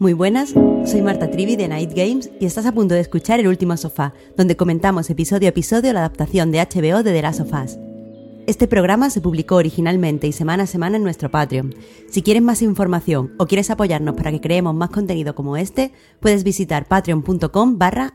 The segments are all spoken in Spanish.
Muy buenas, soy Marta Trivi de Night Games y estás a punto de escuchar El Último Sofá, donde comentamos episodio a episodio la adaptación de HBO de The Last of Us. Este programa se publicó originalmente y semana a semana en nuestro Patreon. Si quieres más información o quieres apoyarnos para que creemos más contenido como este, puedes visitar patreon.com barra.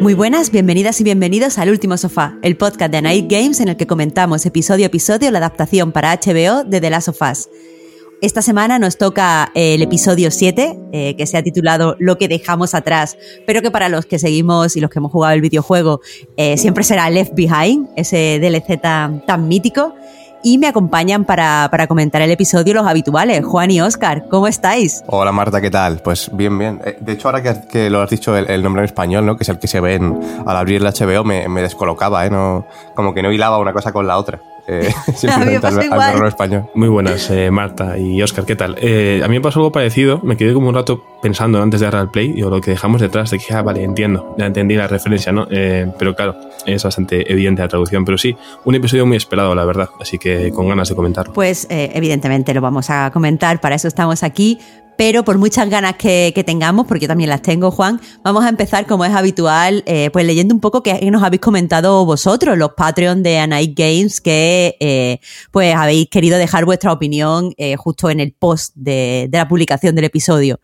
Muy buenas, bienvenidas y bienvenidos al Último Sofá, el podcast de Night Games en el que comentamos episodio a episodio la adaptación para HBO de The Last of Us. Esta semana nos toca el episodio 7, eh, que se ha titulado Lo que dejamos atrás, pero que para los que seguimos y los que hemos jugado el videojuego eh, siempre será Left Behind, ese DLC tan, tan mítico y me acompañan para, para, comentar el episodio los habituales. Juan y Oscar, ¿cómo estáis? Hola Marta, ¿qué tal? Pues bien, bien. Eh, de hecho, ahora que, lo has dicho el, nombre en español, ¿no? que es el que se ve al abrir el HBO, me, me descolocaba, ¿eh? No, como que no hilaba una cosa con la otra. Eh, a mí me pasó igual. español. Muy buenas, eh, Marta y Oscar, ¿qué tal? Eh, a mí me pasó algo parecido, me quedé como un rato pensando antes de darle al play, y lo que dejamos detrás, de que, ah, vale, entiendo, ya entendí la referencia, ¿no? pero claro, es bastante evidente la traducción, pero sí, un episodio muy esperado, la verdad, así que con ganas de comentarlo. Pues evidentemente lo vamos a comentar, para eso estamos aquí, pero por muchas ganas que, tengamos, porque también las tengo, Juan, vamos a empezar como es habitual, eh, pues leyendo un poco qué nos habéis comentado vosotros, los Patreon de Night Games, que eh, pues habéis querido dejar vuestra opinión eh, justo en el post de la publicación del episodio.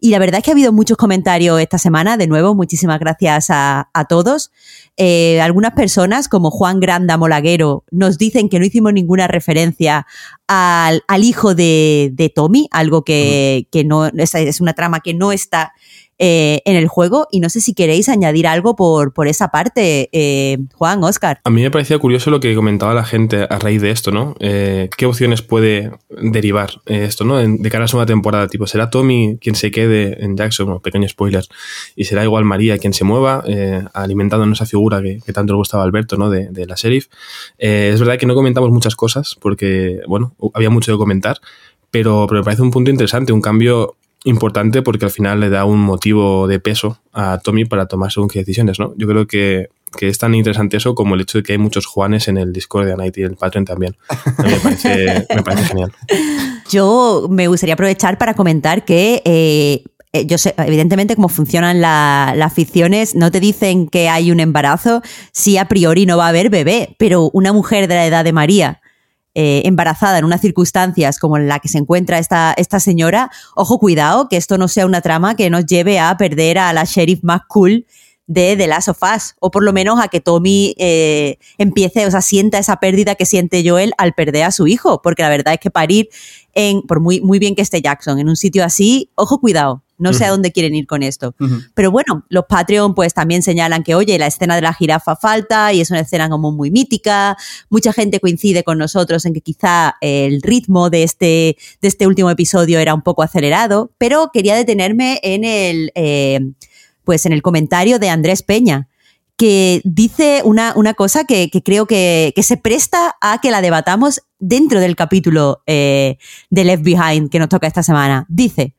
Y la verdad es que ha habido muchos comentarios esta semana. De nuevo, muchísimas gracias a, todos. Eh, algunas personas, como Juan Granda Molaguero, nos dicen que no hicimos ninguna referencia al, hijo de, Tommy, algo que, que no es, una trama que no está eh, en el juego. Y no sé si queréis añadir algo por, por esa parte, eh, Juan, Oscar. A mí me parecía curioso lo que comentaba la gente a raíz de esto, ¿no? Eh, ¿Qué opciones puede derivar esto, ¿no? De cara a segunda temporada, tipo, ¿será Tommy quien se quede en Jackson? Bueno, pequeños spoilers. ¿Y será igual María quien se mueva, alimentando en esa figura que, tanto le gustaba Alberto, ¿no? De, de la sheriff. es verdad que no comentamos muchas cosas porque, bueno, había mucho que comentar. Pero, pero, me parece un punto interesante, un cambio importante porque al final le da un motivo de peso a Tommy para tomar según qué decisiones, ¿no? Yo creo que, es tan interesante eso como el hecho de que hay muchos Juanes en el Discord de Night y el Patreon también. Me parece, genial. Yo me gustaría aprovechar para comentar que eh, eh, yo sé, evidentemente, cómo funcionan las ficciones, no te dicen que hay un embarazo si a priori no va a haber bebé, pero una mujer de la edad de María eh, embarazada en unas circunstancias como en la que se encuentra esta, esta señora, ojo, cuidado, que esto no sea una trama que nos lleve a perder a la sheriff más cool de The Last of Us, o por lo menos a que Tommy eh, empiece, o sea, sienta esa pérdida que siente Joel al perder a su hijo, porque la verdad es que parir en, por muy, muy bien que esté Jackson, en un sitio así, ojo, cuidado, no sé a dónde quieren ir con esto. Pero bueno, los Patreon pues también señalan que, oye, la escena de la jirafa falta y es una escena como muy mítica. Mucha gente coincide con nosotros en que quizá el ritmo de este, de este último episodio era un poco acelerado, pero quería detenerme en el, eh, pues en el comentario de Andrés Peña que dice una, una cosa que, creo que, se presta a que la debatamos dentro del capítulo eh, de Left Behind que nos toca esta semana. Dice,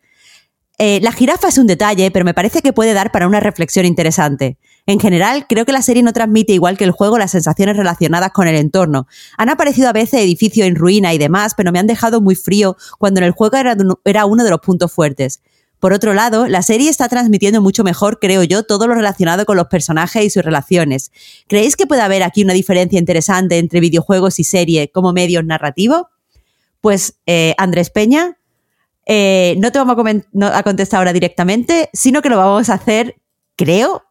eh, la jirafa es un detalle, pero me parece que puede dar para una reflexión interesante. En general, creo que la serie no transmite igual que el juego las sensaciones relacionadas con el entorno. Han aparecido a veces edificios en ruina y demás, pero me han dejado muy frío cuando en el juego era, uno de los puntos fuertes. Por otro lado, la serie está transmitiendo mucho mejor, creo yo, todo lo relacionado con los personajes y sus relaciones. ¿Creéis que puede haber aquí una diferencia interesante entre videojuegos y serie como medios narrativos? Pues eh, Andrés Peña, eh, no te vamos a, contestar ahora directamente, sino que lo vamos a hacer, creo,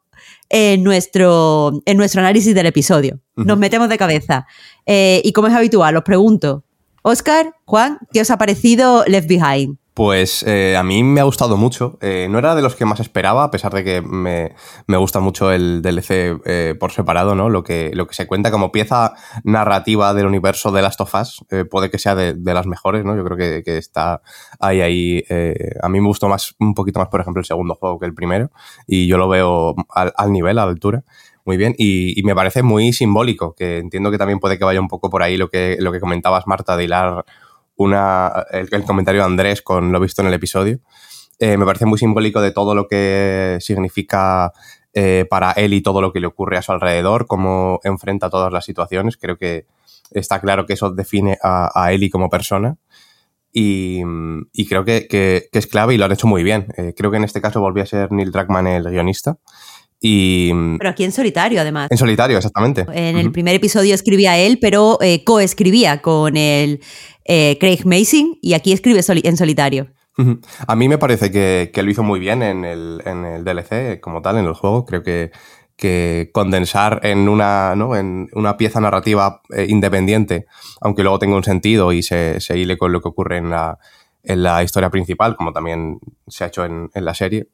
en nuestro, en nuestro análisis del episodio. Nos metemos de cabeza. Eh, y como es habitual, os pregunto, Oscar, Juan, ¿qué os ha parecido Left Behind? Pues eh, a mí me ha gustado mucho. Eh, no era de los que más esperaba, a pesar de que me, gusta mucho el DLC eh, por separado, ¿no? Lo que, lo que se cuenta como pieza narrativa del universo de Last of Us puede que sea de, las mejores, ¿no? Yo creo que, está ahí, ahí. a mí me gustó más, un poquito más, por ejemplo, el segundo juego que el primero. Y yo lo veo al, nivel, a la altura. Muy bien, y, me parece muy simbólico, que entiendo que también puede que vaya un poco por ahí lo que, lo que comentabas, Marta, de hilar una, el, comentario de Andrés con lo visto en el episodio. Eh, me parece muy simbólico de todo lo que significa eh, para él y todo lo que le ocurre a su alrededor, cómo enfrenta todas las situaciones. Creo que está claro que eso define a, a Eli como persona. Y, creo que, es clave y lo han hecho muy bien. Eh, creo que en este caso volvió a ser Neil Druckmann el guionista. Y, pero aquí en solitario, además. En solitario, exactamente. En el primer episodio escribía él, pero coescribía con el, eh, Craig Mason y aquí escribe en solitario. A mí me parece que, lo hizo muy bien en el, DLC como tal, en el juego. Creo que, que condensar en una, en una pieza narrativa eh, independiente, aunque luego tenga un sentido y se, se hile con lo que ocurre en la, en la historia principal, como también se ha hecho en, la serie.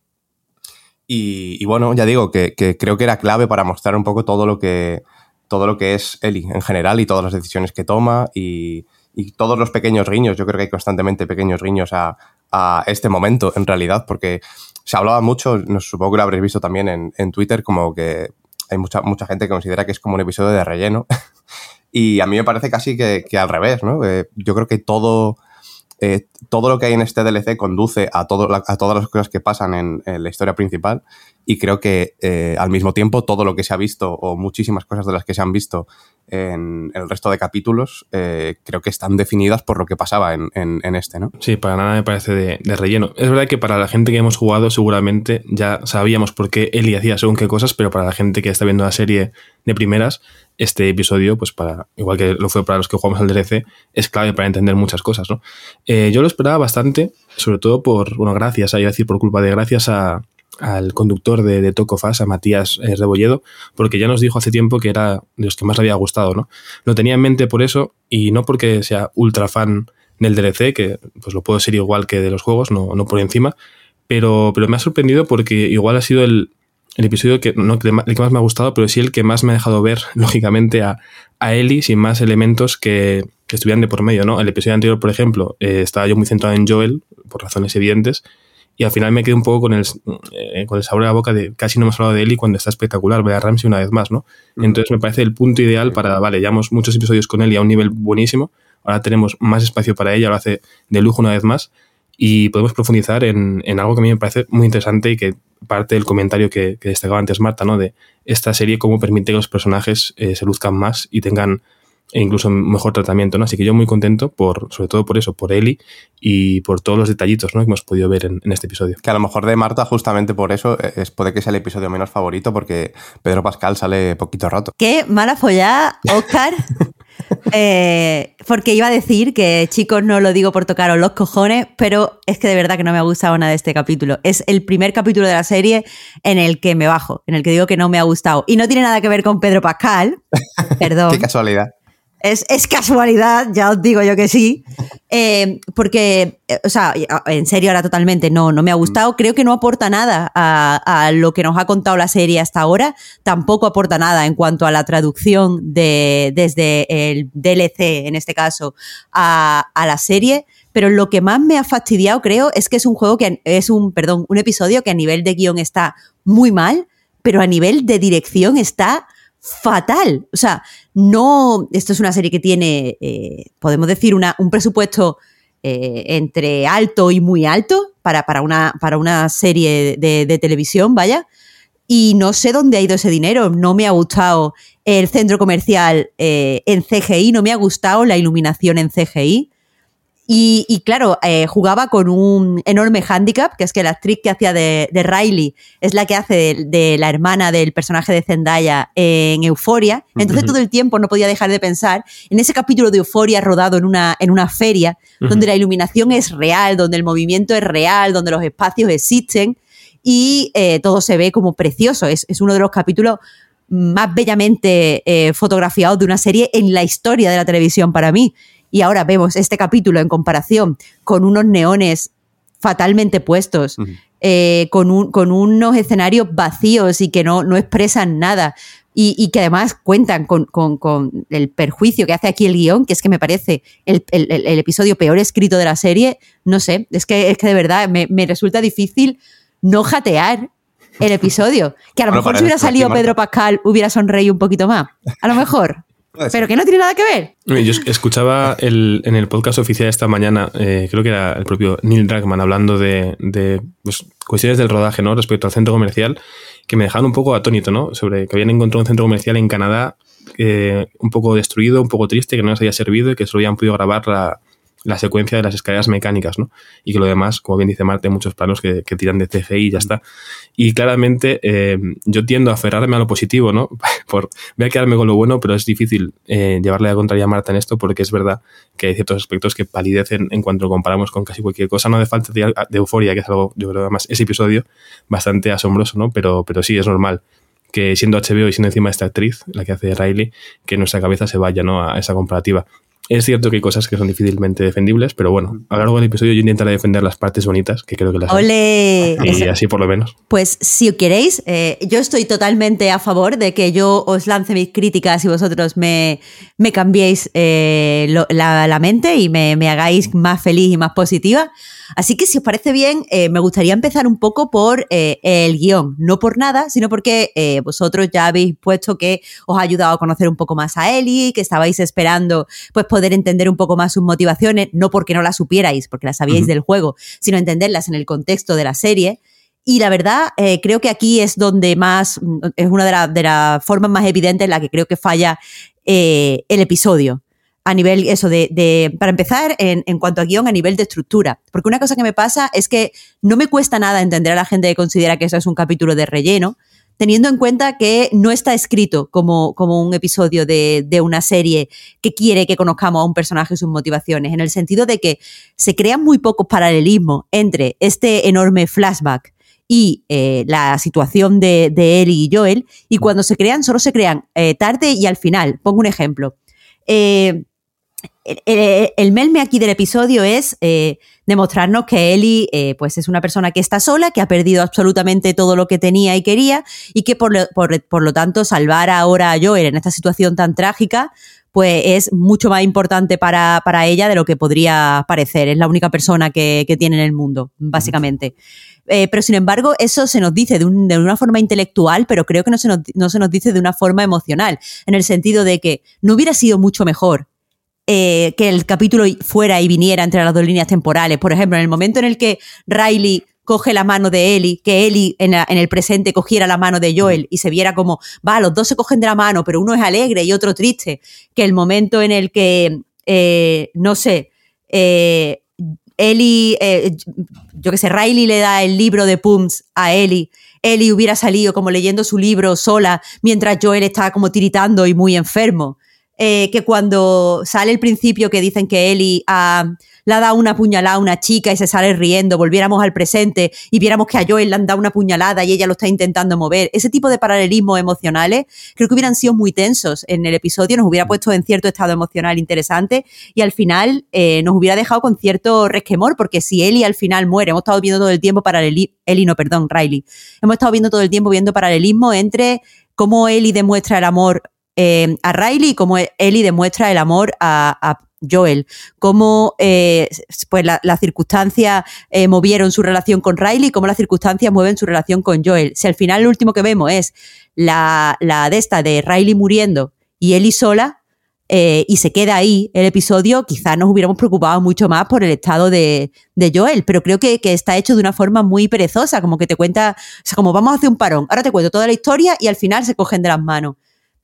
Y, bueno, ya digo que, creo que era clave para mostrar un poco todo lo que, todo lo que es Eli en general y todas las decisiones que toma y, y todos los pequeños guiños, yo creo que hay constantemente pequeños guiños a, este momento, en realidad, porque se hablaba mucho, no, supongo que lo habréis visto también en, Twitter, como que hay mucha, mucha gente que considera que es como un episodio de relleno. y a mí me parece casi que, al revés, ¿no? Eh, yo creo que todo, eh, todo lo que hay en este DLC conduce a, todas las cosas que pasan en, la historia principal. Y creo que eh, al mismo tiempo todo lo que se ha visto o muchísimas cosas de las que se han visto en, el resto de capítulos eh, creo que están definidas por lo que pasaba en, este, ¿no? Sí, para nada me parece de, relleno. Es verdad que para la gente que hemos jugado seguramente ya sabíamos por qué Eli hacía según qué cosas, pero para la gente que está viendo la serie de primeras este episodio, pues para, igual que lo fue para los que jugamos al DLC, es clave para entender muchas cosas, ¿no? Eh, yo lo esperaba bastante, sobre todo por, bueno, gracias, a, iba a decir por culpa de gracias a, al conductor de, de Tocofas, a Matías eh, Rebolledo, porque ya nos dijo hace tiempo que era de los que más le había gustado, ¿no? Lo tenía en mente por eso, y no porque sea ultra fan del DLC, que pues lo puedo ser igual que de los juegos, no, no por encima, pero, pero me ha sorprendido porque igual ha sido el, el episodio que no el que más me ha gustado, pero sí el que más me ha dejado ver, lógicamente, a, a Ellie sin más elementos que, que, estuvieran de por medio, ¿no? El episodio anterior, por ejemplo, eh, estaba yo muy centrado en Joel, por razones evidentes, y al final me quedé un poco con el, eh, con el sabor de la boca de casi no hemos hablado de Ellie cuando está espectacular, ver a Ramsey una vez más, ¿no? Entonces me parece el punto ideal para, vale, llevamos muchos episodios con Ellie a un nivel buenísimo, ahora tenemos más espacio para ella, lo hace de lujo una vez más, y podemos profundizar en, en, algo que a mí me parece muy interesante y que parte del comentario que, que destacaba antes Marta, ¿no? De esta serie, cómo permite que los personajes eh, se luzcan más y tengan incluso mejor tratamiento, ¿no? Así que yo muy contento por, sobre todo por eso, por Eli y por todos los detallitos, ¿no? Que hemos podido ver en, en, este episodio. Que a lo mejor de Marta, justamente por eso, eh, es, puede que sea el episodio menos favorito, porque Pedro Pascal sale poquito rato. Qué mala follada, Oscar. Eh, porque iba a decir que, chicos, no lo digo por tocaros los cojones, pero es que de verdad que no me ha gustado nada de este capítulo. Es el primer capítulo de la serie en el que me bajo, en el que digo que no me ha gustado. Y no tiene nada que ver con Pedro Pascal. Perdón. Qué casualidad. Es, casualidad, ya os digo yo que sí. Eh, porque, eh, o sea, en serio, ahora totalmente no, no me ha gustado. Mm. Creo que no aporta nada a, lo que nos ha contado la serie hasta ahora. Tampoco aporta nada en cuanto a la traducción de, desde el DLC, en este caso, a, a la serie. Pero lo que más me ha fastidiado, creo, es que es un juego que es un, perdón, un episodio que a nivel de guion está muy mal, pero a nivel de dirección está fatal. O sea, no. Esto es una serie que tiene, eh, podemos decir, una, un presupuesto eh, entre alto y muy alto para, para, una, para una serie de, televisión, vaya. Y no sé dónde ha ido ese dinero. No me ha gustado el centro comercial eh, en CGI, no me ha gustado la iluminación en CGI. Y, claro, eh, jugaba con un enorme hándicap, que es que la actriz que hacía de, Riley es la que hace de, la hermana del personaje de Zendaya en Euforia. Entonces todo el tiempo no podía dejar de pensar en ese capítulo de Euforia rodado en una, en una feria, donde la iluminación es real, donde el movimiento es real, donde los espacios existen y eh, todo se ve como precioso. Es, uno de los capítulos más bellamente eh, fotografiados de una serie en la historia de la televisión para mí y ahora vemos este capítulo en comparación con unos neones fatalmente puestos, eh, con, con, unos escenarios vacíos y que no, no expresan nada. Y, que además cuentan con, el perjuicio que hace aquí el guion, que es que me parece el, episodio peor escrito de la serie. No sé, es que, es que de verdad me, resulta difícil no jatear el episodio. Que a lo mejor si hubiera salido Pedro Pascal hubiera sonreído un poquito más. A lo mejor. Pero que no tiene nada que ver. Yo escuchaba en el podcast oficial esta mañana, eh, creo que era el propio Neil Druckmann hablando de, pues, cuestiones del rodaje, ¿no? Respecto al centro comercial, que me dejaron un poco atónito, ¿no? Sobre que habían encontrado un centro comercial en Canadá eh, un poco destruido, un poco triste, que no les había servido y que solo habían podido grabar la, la secuencia de las escaleras mecánicas, ¿no? Y que lo demás, como bien dice Marte, muchos planos que, tiran de CGI y ya está. Y claramente eh, yo tiendo a aferrarme a lo positivo, ¿no? Por, voy a quedarme con lo bueno, pero es difícil eh, llevarle a contraria a Marta en esto porque es verdad que hay ciertos aspectos que palidecen en cuanto lo comparamos con casi cualquier cosa. No de falta de, euforia, que es algo, yo creo, además, ese episodio bastante asombroso, ¿no? Pero, pero sí, es normal que siendo HBO y siendo encima esta actriz, la que hace Riley, que nuestra cabeza se vaya ¿no? a esa comparativa. Es cierto que hay cosas que son difícilmente defendibles, pero bueno, a lo largo del episodio yo intentaré defender las partes bonitas, que creo que las ¡Ole! Y así por lo menos. Pues si queréis, eh, yo estoy totalmente a favor de que yo os lance mis críticas y vosotros me, me cambiéis eh, la, mente y me, me hagáis más feliz y más positiva. Así que si os parece bien, eh, me gustaría empezar un poco por eh, el guion, no por nada, sino porque eh, vosotros ya habéis puesto que os ha ayudado a conocer un poco más a Ellie, que estabais esperando pues poder entender un poco más sus motivaciones, no porque no las supierais, porque las sabíais del juego, sino entenderlas en el contexto de la serie. Y la verdad, creo que aquí es donde más, es una de, las formas más evidentes en la que creo que falla el episodio a nivel, eso, de, para empezar, en, en, cuanto a guion, a nivel de estructura. Porque una cosa que me pasa es que no me cuesta nada entender a la gente que considera que eso es un capítulo de relleno, teniendo en cuenta que no está escrito como, como un episodio de, de, una serie que quiere que conozcamos a un personaje y sus motivaciones, en el sentido de que se crean muy pocos paralelismos entre este enorme flashback y eh, la situación de, de Ellie y Joel, y cuando se crean, solo se crean eh, tarde y al final. Pongo un ejemplo. Eh, el, melme aquí del episodio es eh, demostrarnos que Ellie eh, pues es una persona que está sola, que ha perdido absolutamente todo lo que tenía y quería y que por lo, tanto salvar ahora a Joel en esta situación tan trágica pues es mucho más importante para, ella de lo que podría parecer. Es la única persona que, tiene en el mundo, básicamente. Eh, pero sin embargo, eso se nos dice de, una forma intelectual, pero creo que no se, nos, no se nos dice de una forma emocional, en el sentido de que no hubiera sido mucho mejor eh, que el capítulo fuera y viniera entre las dos líneas temporales. Por ejemplo, en el momento en el que Riley coge la mano de Ellie, que Ellie en, el presente cogiera la mano de Joel y se viera como, va, los dos se cogen de la mano, pero uno es alegre y otro triste, que el momento en el que, eh, no sé, eh, Ellie, eh, yo que sé, Riley le da el libro de Pums a Ellie, Ellie hubiera salido como leyendo su libro sola, mientras Joel estaba como tiritando y muy enfermo. Eh, que cuando sale el principio que dicen que Eli le ha dado una puñalada a una chica y se sale riendo, volviéramos al presente y viéramos que a Joel le han dado una puñalada y ella lo está intentando mover. Ese tipo de paralelismos emocionales creo que hubieran sido muy tensos en el episodio, nos hubiera puesto en cierto estado emocional interesante y al final eh, nos hubiera dejado con cierto resquemor, porque si Eli al final muere, hemos estado viendo todo el tiempo paralelismo, Eli no, perdón, Riley, hemos estado viendo todo el tiempo viendo paralelismo entre cómo Eli demuestra el amor eh, a Riley y cómo Ellie demuestra el amor a, Joel, cómo eh, pues las circunstancias eh, movieron su relación con Riley cómo las circunstancias mueven su relación con Joel. Si al final lo último que vemos es la, la de esta de Riley muriendo y Ellie sola, y se queda ahí el episodio, quizás nos hubiéramos preocupado mucho más por el estado de, Joel, pero creo que, que, está hecho de una forma muy perezosa, como que te cuenta, o sea, como vamos a hacer un parón, ahora te cuento toda la historia y al final se cogen de las manos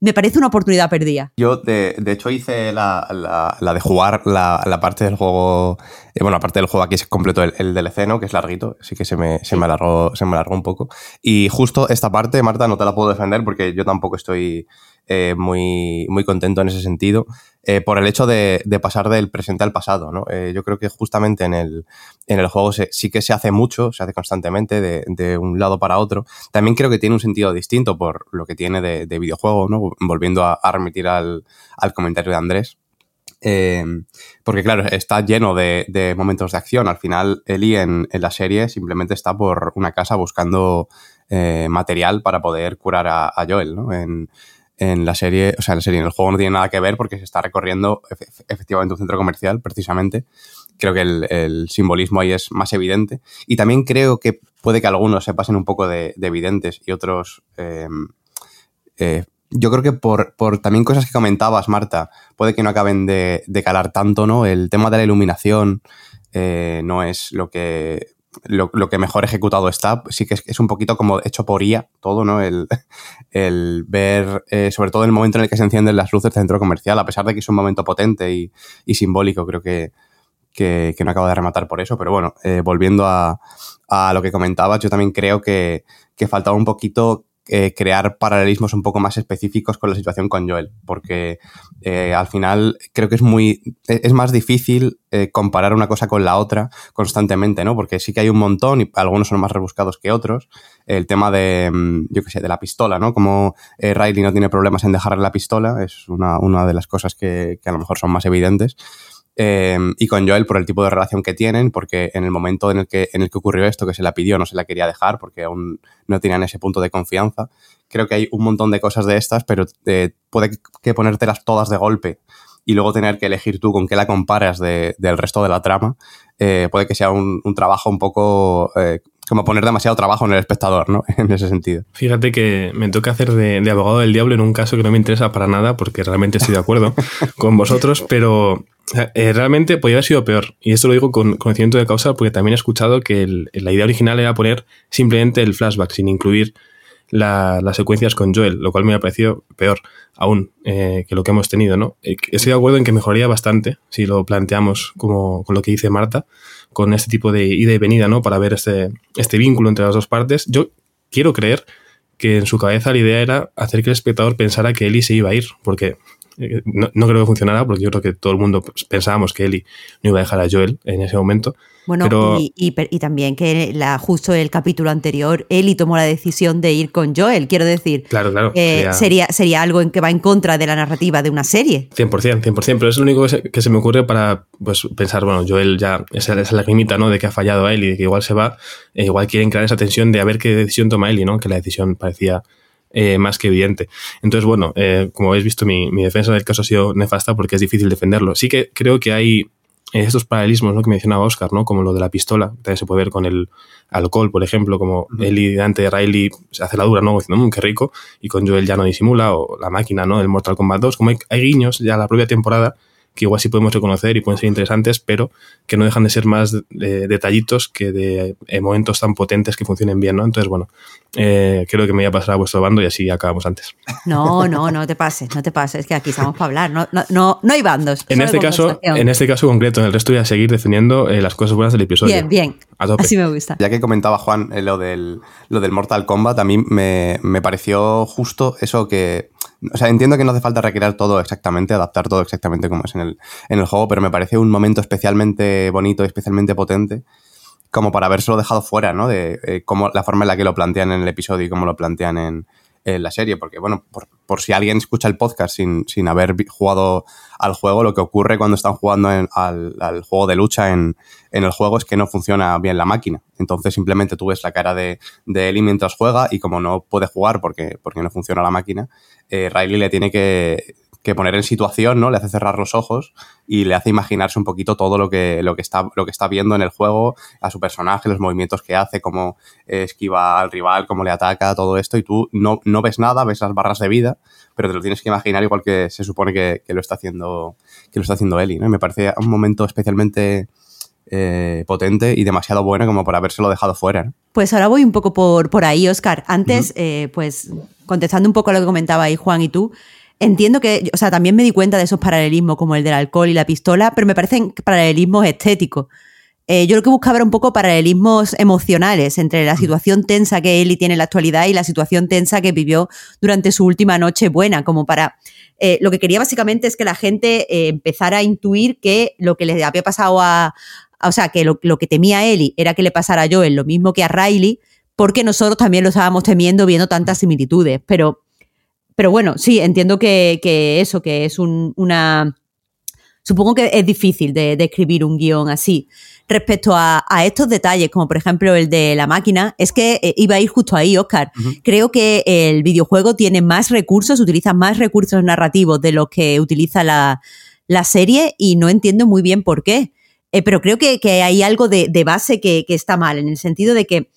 me parece una oportunidad perdida. Yo, de, hecho, hice la, de jugar la, parte del juego. Eh, bueno, aparte del juego aquí es completo el, el, DLC, ¿no? Que es larguito, así que se me, se, me alargó, se me alargó un poco. Y justo esta parte, Marta, no te la puedo defender porque yo tampoco estoy eh, muy, muy contento en ese sentido, eh, por el hecho de, pasar del presente al pasado. ¿no? Eh, yo creo que justamente en el, en el juego sí que se hace mucho, se hace constantemente de, un lado para otro. También creo que tiene un sentido distinto por lo que tiene de, videojuego, ¿no? volviendo a, remitir al, al comentario de Andrés. Eh, porque claro, está lleno de, momentos de acción. Al final, Eli en, la serie simplemente está por una casa buscando material para poder curar a, Joel, ¿no? La serie, o sea, en la serie, en el juego no tiene nada que ver porque se está recorriendo efectivamente un centro comercial, precisamente. Creo que el, simbolismo ahí es más evidente. Y también creo que puede que algunos se pasen un poco de, evidentes y otros eh, yo creo que por, por, también cosas que comentabas, Marta, puede que no acaben de, calar tanto, ¿no? El tema de la iluminación eh, no es lo que, lo, que mejor ejecutado está. Sí que es, un poquito como hecho por IA todo, ¿no? El, el ver, eh, sobre todo el momento en el que se encienden las luces del centro comercial, a pesar de que es un momento potente y, simbólico, creo que, que, no acabo de rematar por eso. Pero bueno, eh, volviendo a, a, lo que comentabas, yo también creo que, que faltaba un poquito eh, crear paralelismos un poco más específicos con la situación con Joel, porque eh, al final creo que es muy, e, es más difícil eh, comparar una cosa con la otra constantemente, ¿no? Porque sí que hay un montón y algunos son más rebuscados que otros. El tema de, mm, yo qué sé, de la pistola, ¿no? Como Riley no tiene problemas en dejarle la pistola, es una, una de las cosas que, que a lo mejor son más evidentes. Em, y con Joel por el tipo de relación que tienen, porque en el momento en el, que, en el que ocurrió esto, que se la pidió, no se la quería dejar porque aún no tenían ese punto de confianza. Creo que hay un montón de cosas de estas, pero eh, puede que ponértelas todas de golpe y luego tener que elegir tú con qué la comparas del resto de la trama, eh, puede que sea un, trabajo un poco eh, como poner demasiado trabajo en el espectador, ¿no? En ese sentido. Fíjate que me toca hacer de, abogado del diablo en un caso que no me interesa para nada, porque realmente estoy de acuerdo con vosotros, pero eh, realmente podría haber sido peor. Y esto lo digo con conocimiento de causa, porque también he escuchado que la idea original era poner simplemente el flashback, sin incluir las secuencias con Joel, lo cual me ha parecido peor aún eh, que lo que hemos tenido, ¿no? Eh, estoy de acuerdo en que mejoraría bastante si lo planteamos como con lo que dice Marta, con este tipo de ida y venida, ¿no? Para ver este, este vínculo entre las dos partes. Yo quiero creer que en su cabeza la idea era hacer que el espectador pensara que Ellie se iba a ir, porque eh, no, creo que funcionara, porque yo creo que todo el mundo pensábamos que Ellie no iba a dejar a Joel en ese momento. Bueno, y, también que la, justo el capítulo anterior, Ellie tomó la decisión de ir con Joel. Quiero decir, claro, claro, sería, sería, algo en que va en contra de la narrativa de una serie. 100%, 100%, pero es lo único que se, me ocurre para pues, pensar, bueno, Joel ya, esa, esa lagrimita, ¿no? De que ha fallado a Ellie, de que igual se va, e igual quieren crear esa tensión de a ver qué decisión toma Ellie, ¿no? Que la decisión parecía eh, más que evidente. Entonces, bueno, eh, como habéis visto, mi, mi, defensa del caso ha sido nefasta porque es difícil defenderlo. Sí que creo que hay estos paralelismos ¿no? que mencionaba Oscar, ¿no? como lo de la pistola, también se puede ver con el alcohol, por ejemplo, como Eli delante de Riley se hace la dura, ¿no? diciendo, mmm, qué rico, y con Joel ya no disimula, o la máquina, ¿no? del Mortal Kombat 2, como hay, hay guiños ya la propia temporada que igual sí podemos reconocer y pueden ser interesantes, pero que no dejan de ser más detallitos que de eh, momentos tan potentes que funcionen bien, ¿no? Entonces, bueno, eh, creo que me voy a pasar a vuestro bando y así acabamos antes. No, no, no te pases, no te pases, es que aquí estamos para hablar, no, no, no, hay bandos. En este, caso, en este caso concreto, en el resto voy a seguir defendiendo eh, las cosas buenas del episodio. Bien, bien. Así me gusta. Ya que comentaba Juan lo, del, lo del Mortal Kombat, a mí me, me pareció justo eso que o sea, entiendo que no hace falta recrear todo exactamente, adaptar todo exactamente como es en el, en el juego, pero me parece un momento especialmente bonito, especialmente potente, como para habérselo dejado fuera, ¿no? De eh, cómo, la forma en la que lo plantean en el episodio y cómo lo plantean en, la serie, porque bueno, por, si alguien escucha el podcast sin, sin, haber jugado al juego, lo que ocurre cuando están jugando al, al, juego de lucha en, en, el juego es que no funciona bien la máquina. Entonces simplemente tú ves la cara de, de Ellie mientras juega y como no puede jugar porque, porque no funciona la máquina, eh, Riley le tiene que, poner en situación, ¿no? Le hace cerrar los ojos y le hace imaginarse un poquito todo lo que, lo que, está, lo que está viendo en el juego, a su personaje, los movimientos que hace, cómo esquiva al rival, cómo le ataca, todo esto, y tú no, no ves nada, ves las barras de vida, pero te lo tienes que imaginar igual que se supone que, lo está haciendo, que lo está haciendo Eli, ¿no? Y me parece un momento especialmente eh, potente y demasiado bueno como para habérselo dejado fuera. Pues ahora voy un poco por, por ahí, Oscar. Antes, eh, pues contestando un poco a lo que comentaba ahí Juan y tú, entiendo que, o sea, también me di cuenta de esos paralelismos como el del alcohol y la pistola, pero me parecen paralelismos estéticos. Eh, yo lo que buscaba era un poco paralelismos emocionales entre la situación tensa que Eli tiene en la actualidad y la situación tensa que vivió durante su última noche buena, como para... lo que quería básicamente es que la gente empezara a intuir que lo que le había pasado a, o sea, que lo, que temía Ellie era que le pasara a Joel lo mismo que a Riley, porque nosotros también lo estábamos temiendo viendo tantas similitudes. Pero, pero bueno, sí, entiendo que, eso, que es una... O supongo que es difícil de, escribir un guion así. Respecto a, estos detalles, como por ejemplo el de la máquina, es que eh, iba a ir justo ahí, Oscar. Creo que el videojuego tiene más recursos, utiliza más recursos narrativos de los que utiliza la, serie y no entiendo muy bien por qué. Eh, pero creo que, hay algo de, base que, está mal, en el sentido de que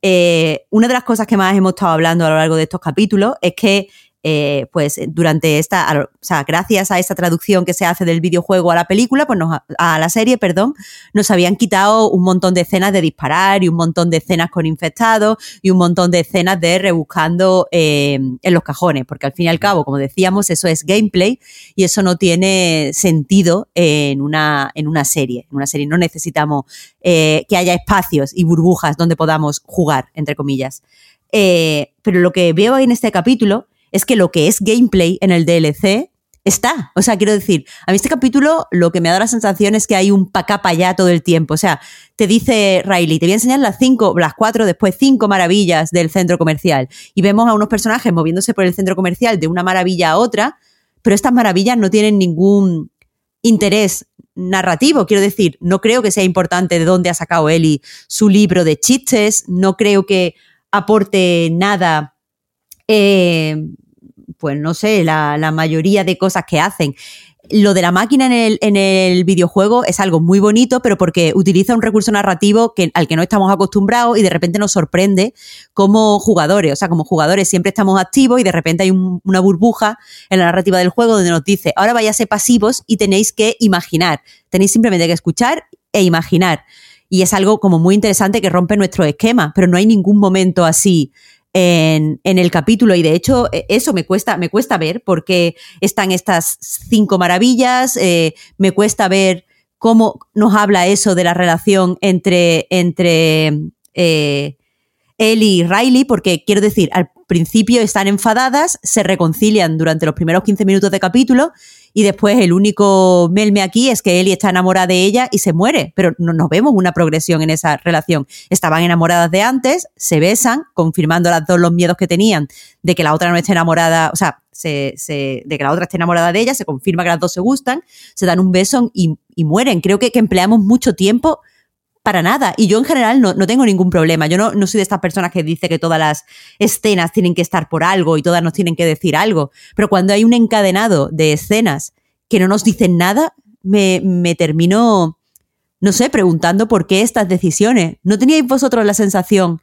eh, una de las cosas que más hemos estado hablando a lo largo de estos capítulos es que eh, pues durante esta, o sea, gracias a esta traducción que se hace del videojuego a la película, pues nos, a la serie, perdón, nos habían quitado un montón de escenas de disparar y un montón de escenas con infectados y un montón de escenas de rebuscando eh, en los cajones, porque al fin y al cabo, como decíamos, eso es gameplay y eso no tiene sentido en una, en una serie. En una serie no necesitamos eh, que haya espacios y burbujas donde podamos jugar, entre comillas. pero lo que veo en este capítulo es que lo que es gameplay en el DLC está. O sea, quiero decir, a mí este capítulo lo que me dado la sensación es que hay un pa' para allá todo el tiempo. O sea, te dice Riley, te voy a enseñar las cinco, las cuatro, después cinco maravillas del centro comercial. Y vemos a unos personajes moviéndose por el centro comercial de una maravilla a otra, pero estas maravillas no tienen ningún interés narrativo. Quiero decir, no creo que sea importante de dónde ha sacado Eli su libro de chistes, no creo que aporte nada eh, pues no sé, la, mayoría de cosas que hacen. Lo de la máquina en el, videojuego es algo muy bonito, pero porque utiliza un recurso narrativo al que no estamos acostumbrados y de repente nos sorprende como jugadores. O sea, como jugadores siempre estamos activos y de repente hay una burbuja en la narrativa del juego donde nos dice, ahora ser pasivos y tenéis que imaginar. Tenéis simplemente que escuchar e imaginar. Y es algo como muy interesante que rompe nuestro esquema, pero no hay ningún momento así en, el capítulo. Y de hecho e, eso me cuesta, me cuesta ver porque están estas cinco maravillas, eh, me cuesta ver cómo nos habla eso de la relación entre, entre eh, él y Riley, porque quiero decir, al principio están enfadadas, se reconcilian durante los primeros 15 minutos de capítulo y después el único melme aquí es que Ellie está enamorada de ella y se muere, pero no nos vemos una progresión en esa relación. Estaban enamoradas de antes, se besan, confirmando las dos los miedos que tenían de que la otra no esté enamorada, o sea, se, de que la otra esté enamorada de ella, se confirma que las dos se gustan, se dan un beso y, mueren. Creo que, que empleamos mucho tiempo para nada. Y yo en general no, tengo ningún problema. Yo no, no, soy de estas personas que dice que todas las escenas tienen que estar por algo y todas nos tienen que decir algo. Pero cuando hay un encadenado de escenas que no nos dicen nada, me, me termino, no sé, preguntando por qué estas decisiones. ¿No teníais vosotros la sensación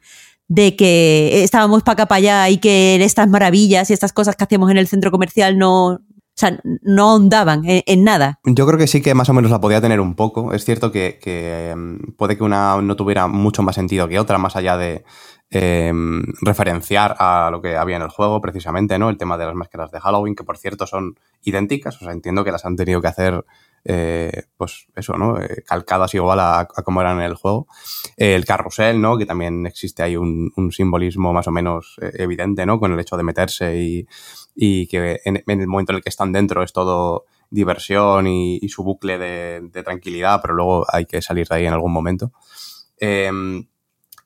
de que estábamos para acá para allá y que estas maravillas y estas cosas que hacemos en el centro comercial no, sea, no ahondaban en, nada. Yo creo que sí que más o menos la podía tener un poco. Es cierto que, em, puede que una no tuviera mucho más sentido que otra, más allá de em, referenciar a lo que había en el juego, precisamente, ¿no? El tema de las máscaras de Halloween, que por cierto son idénticas. O sea, entiendo que las han tenido que hacer eh, pues eso, ¿no? Eh, calcadas igual a, como eran en el juego. el carrusel, ¿no? Que también existe ahí un, simbolismo más o menos eh, evidente, ¿no? Con el hecho de meterse y, y que en, el momento en el que están dentro es todo diversión y, su bucle de, tranquilidad, pero luego hay que salir de ahí en algún momento. Em,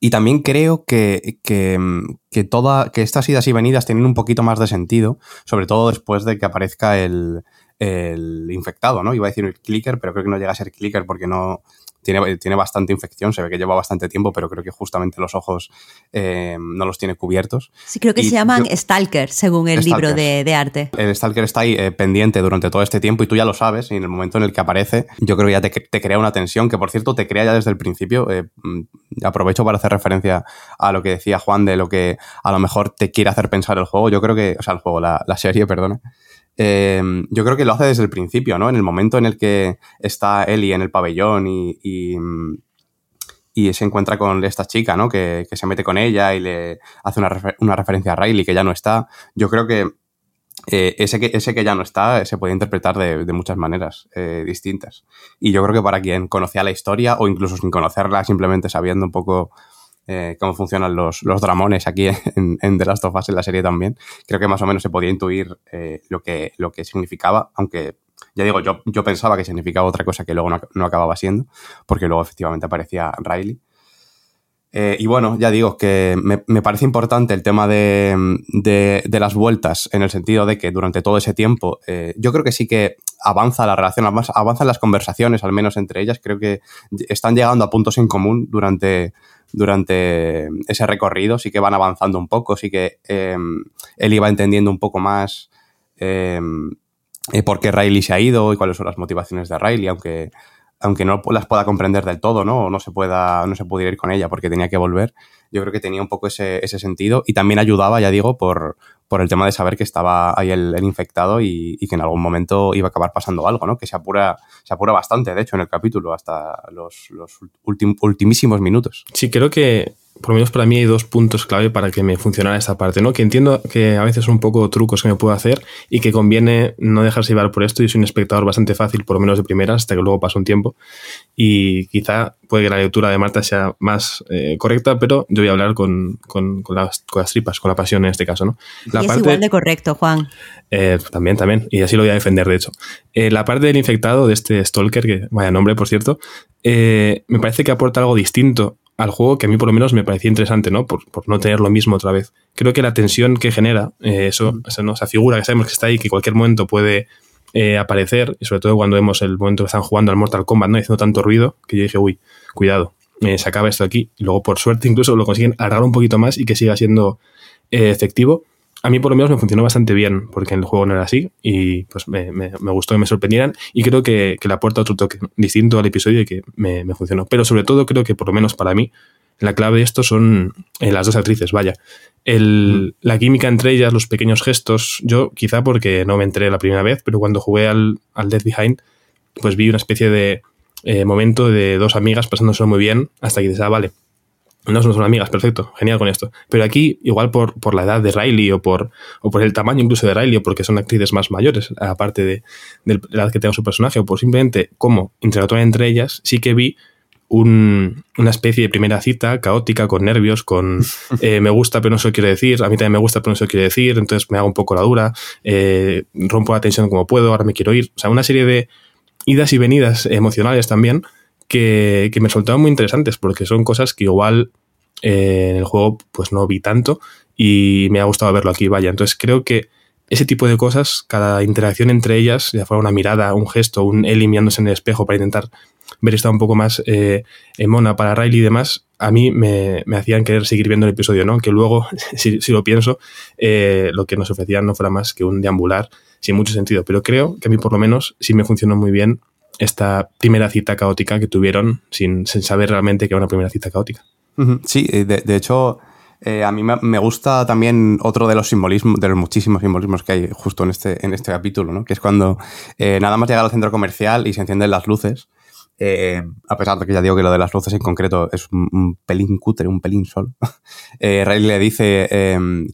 y también creo que, que, toda, que estas idas y venidas tienen un poquito más de sentido, sobre todo después de que aparezca el, el infectado, ¿no? Iba a decir el clicker, pero creo que no llega a ser clicker porque no, tiene, bastante infección, se ve que lleva bastante tiempo, pero creo que justamente los ojos eh, no los tiene cubiertos. Sí, creo que se llaman Stalker, según el libro de, arte. El Stalker está ahí eh, pendiente durante todo este tiempo y tú ya lo sabes, y en el momento en el que aparece, yo creo que ya te, crea una tensión, que por cierto te crea ya desde el principio. Eh, mm, aprovecho para hacer referencia a lo que decía Juan de lo que a lo mejor te quiere hacer pensar el juego. Yo creo que, o sea, el juego, la, la serie, perdona. Em, yo creo que lo hace desde el principio, ¿no? En el momento en el que está Ellie en el pabellón y, y, se encuentra con esta chica, ¿no? Que, se mete con ella y le hace una, referencia a Riley que ya no está. Yo creo que eh, ese, que, ese que ya no está se puede interpretar de, muchas maneras eh, distintas. Y yo creo que para quien conocía la historia o incluso sin conocerla, simplemente sabiendo un poco eh, cómo funcionan los, los dramones aquí en, The Last of Us en la serie también, creo que más o menos se podía intuir eh, lo, que, lo que significaba, aunque ya digo, yo, yo pensaba que significaba otra cosa que luego no, acababa siendo, porque luego efectivamente aparecía Riley. Eh, y bueno, ya digo que me, parece importante el tema de, las vueltas, en el sentido de que durante todo ese tiempo, eh, yo creo que sí que avanza la relación, avanzan las conversaciones, al menos entre ellas. Creo que están llegando a puntos en común durante, durante ese recorrido, sí que van avanzando un poco, sí que em, él iba entendiendo un poco más em, eh, por qué Riley se ha ido y cuáles son las motivaciones de Riley, aunque aunque no las pueda comprender del todo, ¿no? O no se pueda, no se pudiera ir con ella porque tenía que volver. Yo creo que tenía un poco ese, ese sentido y también ayudaba, ya digo, por, por el tema de saber que estaba ahí el, infectado y, que en algún momento iba a acabar pasando algo, ¿no? Que se apura, se apura bastante, de hecho, en el capítulo, hasta los, los ultimísimos minutos. Sí, creo que por lo menos para mí hay dos puntos clave para que me funcionara esta parte, ¿no? Que entiendo que a veces son un poco trucos que me puedo hacer y que conviene no dejarse llevar por esto. Yo soy un espectador bastante fácil, por lo menos de primera, hasta que luego pasa un tiempo. Y quizá puede que la lectura de Marta sea más eh, correcta, pero yo voy a hablar con, las, tripas, con la pasión en este caso, ¿no? La y es igual de correcto, Juan. Eh, también, también. Y así lo voy a defender, de hecho. Eh, la parte del infectado, de este Stalker, que vaya nombre, por cierto, me parece que aporta algo distinto al juego que a mí por lo menos me parecía interesante, ¿no? Por, no tener lo mismo otra vez. Creo que la tensión que genera, eso, esa, figura que sabemos que está ahí, que en cualquier momento puede eh, aparecer, y sobre todo cuando vemos el momento que están jugando al Mortal Kombat, ¿no? Haciendo tanto ruido, que yo dije, uy, cuidado, eh, se acaba esto aquí. Y luego, por suerte, incluso lo consiguen alargar un poquito más y que siga siendo efectivo a mí por lo menos me funcionó bastante bien, porque en el juego no era así y pues me, gustó que me sorprendieran y creo que, le aporta otro toque distinto al episodio y que me, funcionó. Pero sobre todo creo que por lo menos para mí la clave de esto son eh, las dos actrices, vaya. El, La química entre ellas, los pequeños gestos, yo quizá porque no me entré la primera vez, pero cuando jugué al, al Death Behind, pues vi una especie de eh, momento de dos amigas pasándose muy bien hasta que dices, ah, vale, no son amigas, perfecto, genial con esto. Pero aquí, igual por, por la edad de Riley o por, o por el tamaño incluso de Riley o porque son actrices más mayores, aparte de, de la edad que tenga su personaje, o por simplemente cómo interactúan entre ellas, sí que vi un, una especie de primera cita caótica, con nervios, con eh, me gusta pero no se lo quiero decir, a mí también me gusta pero no se lo quiero decir, entonces me hago un poco la dura, eh, rompo la tensión como puedo, ahora me quiero ir. O sea, una serie de idas y venidas emocionales también que, me resultaban muy interesantes porque son cosas que igual eh, en el juego pues no vi tanto y me ha gustado verlo aquí, vaya. Entonces creo que ese tipo de cosas, cada interacción entre ellas, ya fuera una mirada, un gesto, un Ellie mirándose en el espejo para intentar ver esta un poco más eh, mona para Riley y demás, a mí me, hacían querer seguir viendo el episodio, ¿no? Que luego, si, lo pienso, eh, lo que nos ofrecían no fuera más que un deambular sin mucho sentido. Pero creo que a mí por lo menos sí me funcionó muy bien esta primera cita caótica que tuvieron sin, saber realmente que era una primera cita caótica. Sí, eh, de, hecho, eh, a mí me gusta también otro de los simbolismos, de los muchísimos simbolismos que hay justo en este, en este capítulo, ¿no? Que es cuando eh, nada más llega al centro comercial y se encienden las luces. a pesar de que ya digo que lo de las luces en concreto es un, pelín cutre, un pelín solo. Ray le dice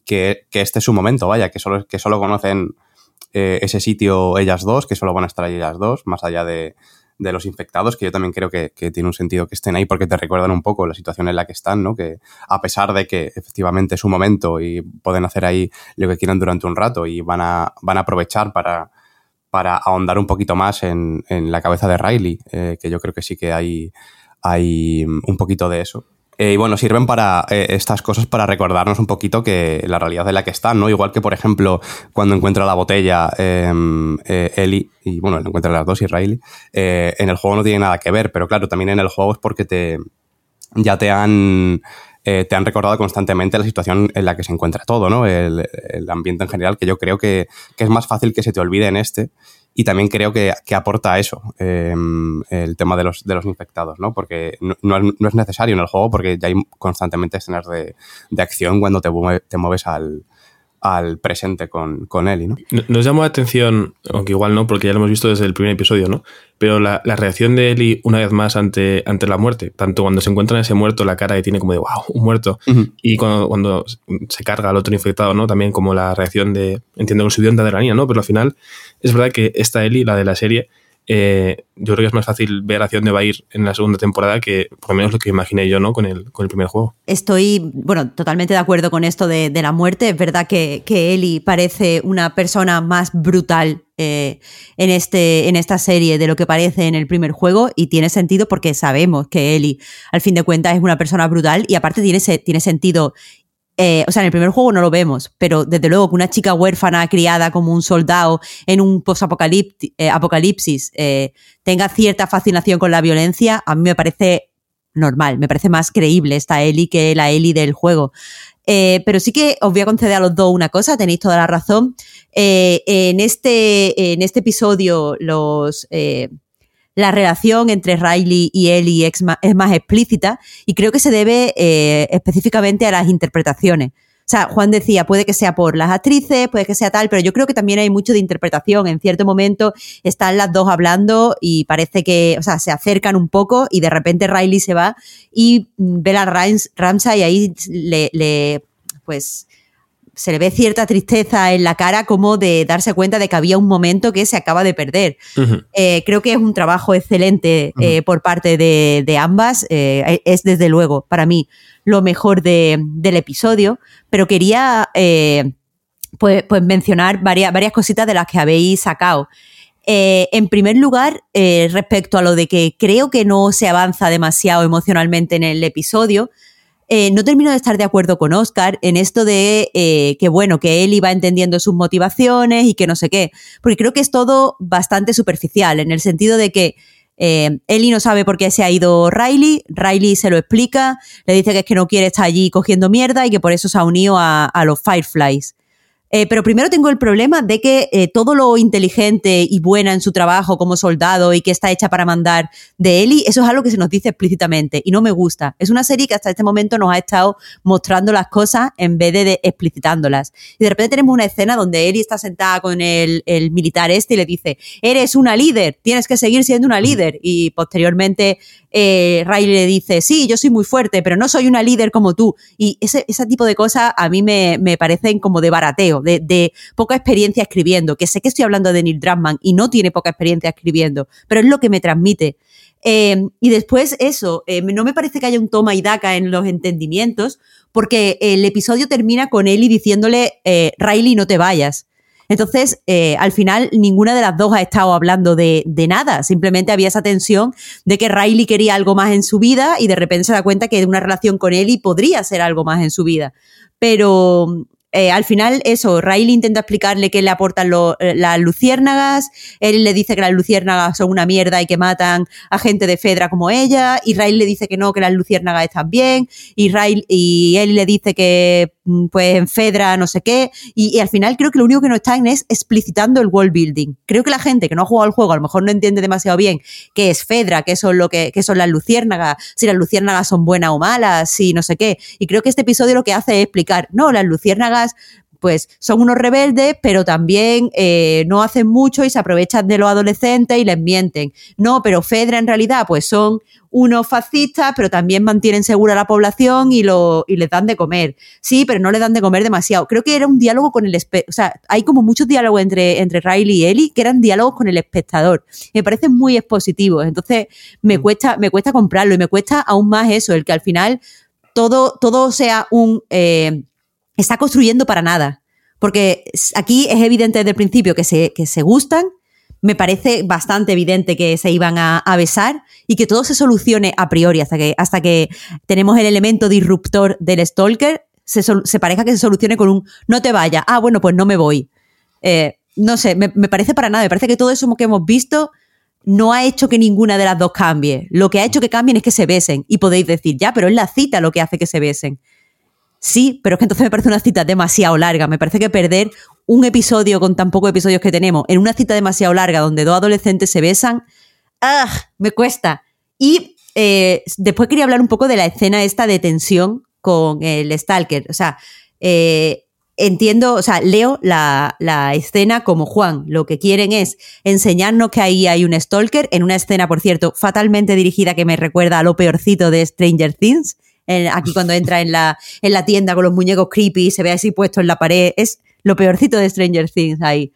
que, que, este es su momento, vaya, que solo, que solo conocen eh, ese sitio ellas dos, que solo van a estar ahí ellas dos, más allá de, los infectados, que yo también creo que, tiene un sentido que estén ahí porque te recuerdan un poco la situación en la que están, ¿no? Que a pesar de que efectivamente es un momento y pueden hacer ahí lo que quieran durante un rato y van a, van a aprovechar para, para ahondar un poquito más en, la cabeza de Riley, eh, que yo creo que sí que hay, hay un poquito de eso. Eh, y bueno, sirven para eh, estas cosas para recordarnos un poquito que la realidad de la que están, ¿no? Igual que, por ejemplo, cuando encuentra la botella em, eh, Ellie, y bueno, encuentra las dos y Riley, en el juego no tiene nada que ver, pero claro, también en el juego es porque te ya te han te han recordado constantemente la situación en la que se encuentra todo, ¿no? El, ambiente en general, que yo creo que, que, es más fácil que se te olvide en este y también creo que, aporta eso, em, el tema de los, de los infectados, ¿no? Porque no, es necesario en el juego porque ya hay constantemente escenas de, de acción cuando te, te mueves al, al presente con, con Ellie, ¿no? Nos llamó la atención, aunque igual no, porque ya lo hemos visto desde el primer episodio, ¿no? Pero la, reacción de Ellie una vez más ante, ante la muerte, tanto cuando se encuentra en ese muerto, la cara y tiene como de wow, un muerto, y cuando, cuando se carga al otro infectado, ¿no? También como la reacción de, entiendo que subió en de la niña, ¿no? Pero al final es verdad que esta Ellie, la de la serie, eh, yo creo que es más fácil ver hacia dónde va a ir en la segunda temporada que por lo menos lo que imaginé yo, ¿no? Con el, con el primer juego. Estoy, bueno, totalmente de acuerdo con esto de, la muerte. Es verdad que, que Ellie parece una persona más brutal eh, en, este, en esta serie de lo que parece en el primer juego y tiene sentido porque sabemos que Ellie, al fin de cuentas, es una persona brutal y aparte tiene, tiene sentido eh, o sea, en el primer juego no lo vemos, pero desde luego que una chica huérfana criada como un soldado en un post-apocalipsis eh, eh, tenga cierta fascinación con la violencia, a mí me parece normal, me parece más creíble esta Ellie que la Ellie del juego. pero sí que os voy a conceder a los dos una cosa, tenéis toda la razón. en, este, en este episodio, los la relación entre Riley y Ellie es más, es más explícita y creo que se debe eh, específicamente a las interpretaciones. O sea, Juan decía, puede que sea por las actrices, puede que sea tal, pero yo creo que también hay mucho de interpretación. En cierto momento están las dos hablando y parece que, o sea, se acercan un poco y de repente Riley se va y Bella Ramsay ahí le pues se le ve cierta tristeza en la cara como de darse cuenta de que había un momento que se acaba de perder. Eh, creo que es un trabajo excelente eh, por parte de, ambas. Eh, es desde luego para mí lo mejor del episodio, pero quería pues, pues, mencionar varias, varias cositas de las que habéis sacado. en primer lugar, respecto a lo de que creo que no se avanza demasiado emocionalmente en el episodio, eh, no termino de estar de acuerdo con Oscar en esto de eh, que, bueno, que él iba entendiendo sus motivaciones y que no sé qué, porque creo que es todo bastante superficial, en el sentido de que eh, no sabe por qué se ha ido Riley, Riley se lo explica, le dice que es que no quiere estar allí cogiendo mierda y que por eso se ha unido a los Fireflies. Eh, pero primero tengo el problema de que eh, todo lo inteligente y buena en su trabajo como soldado y que está hecha para mandar de Ellie, eso es algo que se nos dice explícitamente y no me gusta. Es una serie que hasta este momento nos ha estado mostrando las cosas en vez de, explicitándolas. Y de repente tenemos una escena donde Ellie está sentada con el, el, militar este y le dice, eres una líder, tienes que seguir siendo una líder. Y posteriormente eh, Riley le dice, sí, yo soy muy fuerte, pero no soy una líder como tú. Y ese, ese tipo de cosas a mí me, me parecen como de barateo, de, de, poca experiencia escribiendo, que sé que estoy hablando de Neil Druckmann y no tiene poca experiencia escribiendo, pero es lo que me transmite. Eh, y después eso, eh, no me parece que haya un toma y daca en los entendimientos, porque el episodio termina con Ellie diciéndole, eh, Riley, no te vayas. Entonces, eh, al final, ninguna de las dos ha estado hablando de, nada. Simplemente había esa tensión de que Riley quería algo más en su vida y de repente se da cuenta que una relación con Ellie podría ser algo más en su vida. Pero eh, al final, eso, Riley intenta explicarle qué le aportan eh, las luciérnagas, él le dice que las luciérnagas son una mierda y que matan a gente de Fedra como ella, y Riley le dice que no, que las luciérnagas están bien, y, Riley, y él le dice que mm, pues en Fedra no sé qué, y, al final creo que lo único que no están es explicitando el world building. Creo que la gente que no ha jugado al juego a lo mejor no entiende demasiado bien qué es Fedra, qué son, lo que, qué son las luciérnagas, si las luciérnagas son buenas o malas, si no sé qué, y creo que este episodio lo que hace es explicar, no, las luciérnagas pues son unos rebeldes, pero también eh, no hacen mucho y se aprovechan de los adolescentes y les mienten. No, pero Fedra en realidad pues son unos fascistas, pero también mantienen segura la población y, lo, y les dan de comer. Sí, pero no les dan de comer demasiado. Creo que era un diálogo con el... O sea, hay como muchos diálogos entre, entre Riley y Ellie que eran diálogos con el espectador. Me parecen muy expositivos. Entonces me mm. cuesta, me cuesta comprarlo y me cuesta aún más eso, el que al final todo, todo sea un... Eh, está construyendo para nada. Porque aquí es evidente desde el principio que se, que se gustan, me parece bastante evidente que se iban a, besar y que todo se solucione a priori hasta que, hasta que tenemos el elemento disruptor del stalker, se, se que se solucione con un no te vayas, ah, bueno, pues no me voy. Eh, no sé, me, me, parece para nada, me parece que todo eso que hemos visto no ha hecho que ninguna de las dos cambie. Lo que ha hecho que cambien es que se besen y podéis decir, ya, pero es la cita lo que hace que se besen. Sí, pero es que entonces me parece una cita demasiado larga. Me parece que perder un episodio con tan pocos episodios que tenemos en una cita demasiado larga donde dos adolescentes se besan, ¡ah! Me cuesta. Y eh, después quería hablar un poco de la escena esta de tensión con el Stalker. O sea, eh, entiendo, o sea, leo la, la, escena como Juan. Lo que quieren es enseñarnos que ahí hay un Stalker, en una escena, por cierto, fatalmente dirigida que me recuerda a lo peorcito de Stranger Things aquí cuando entra en la, en la tienda con los muñecos creepy, se ve así puesto en la pared. Es lo peorcito de Stranger Things ahí.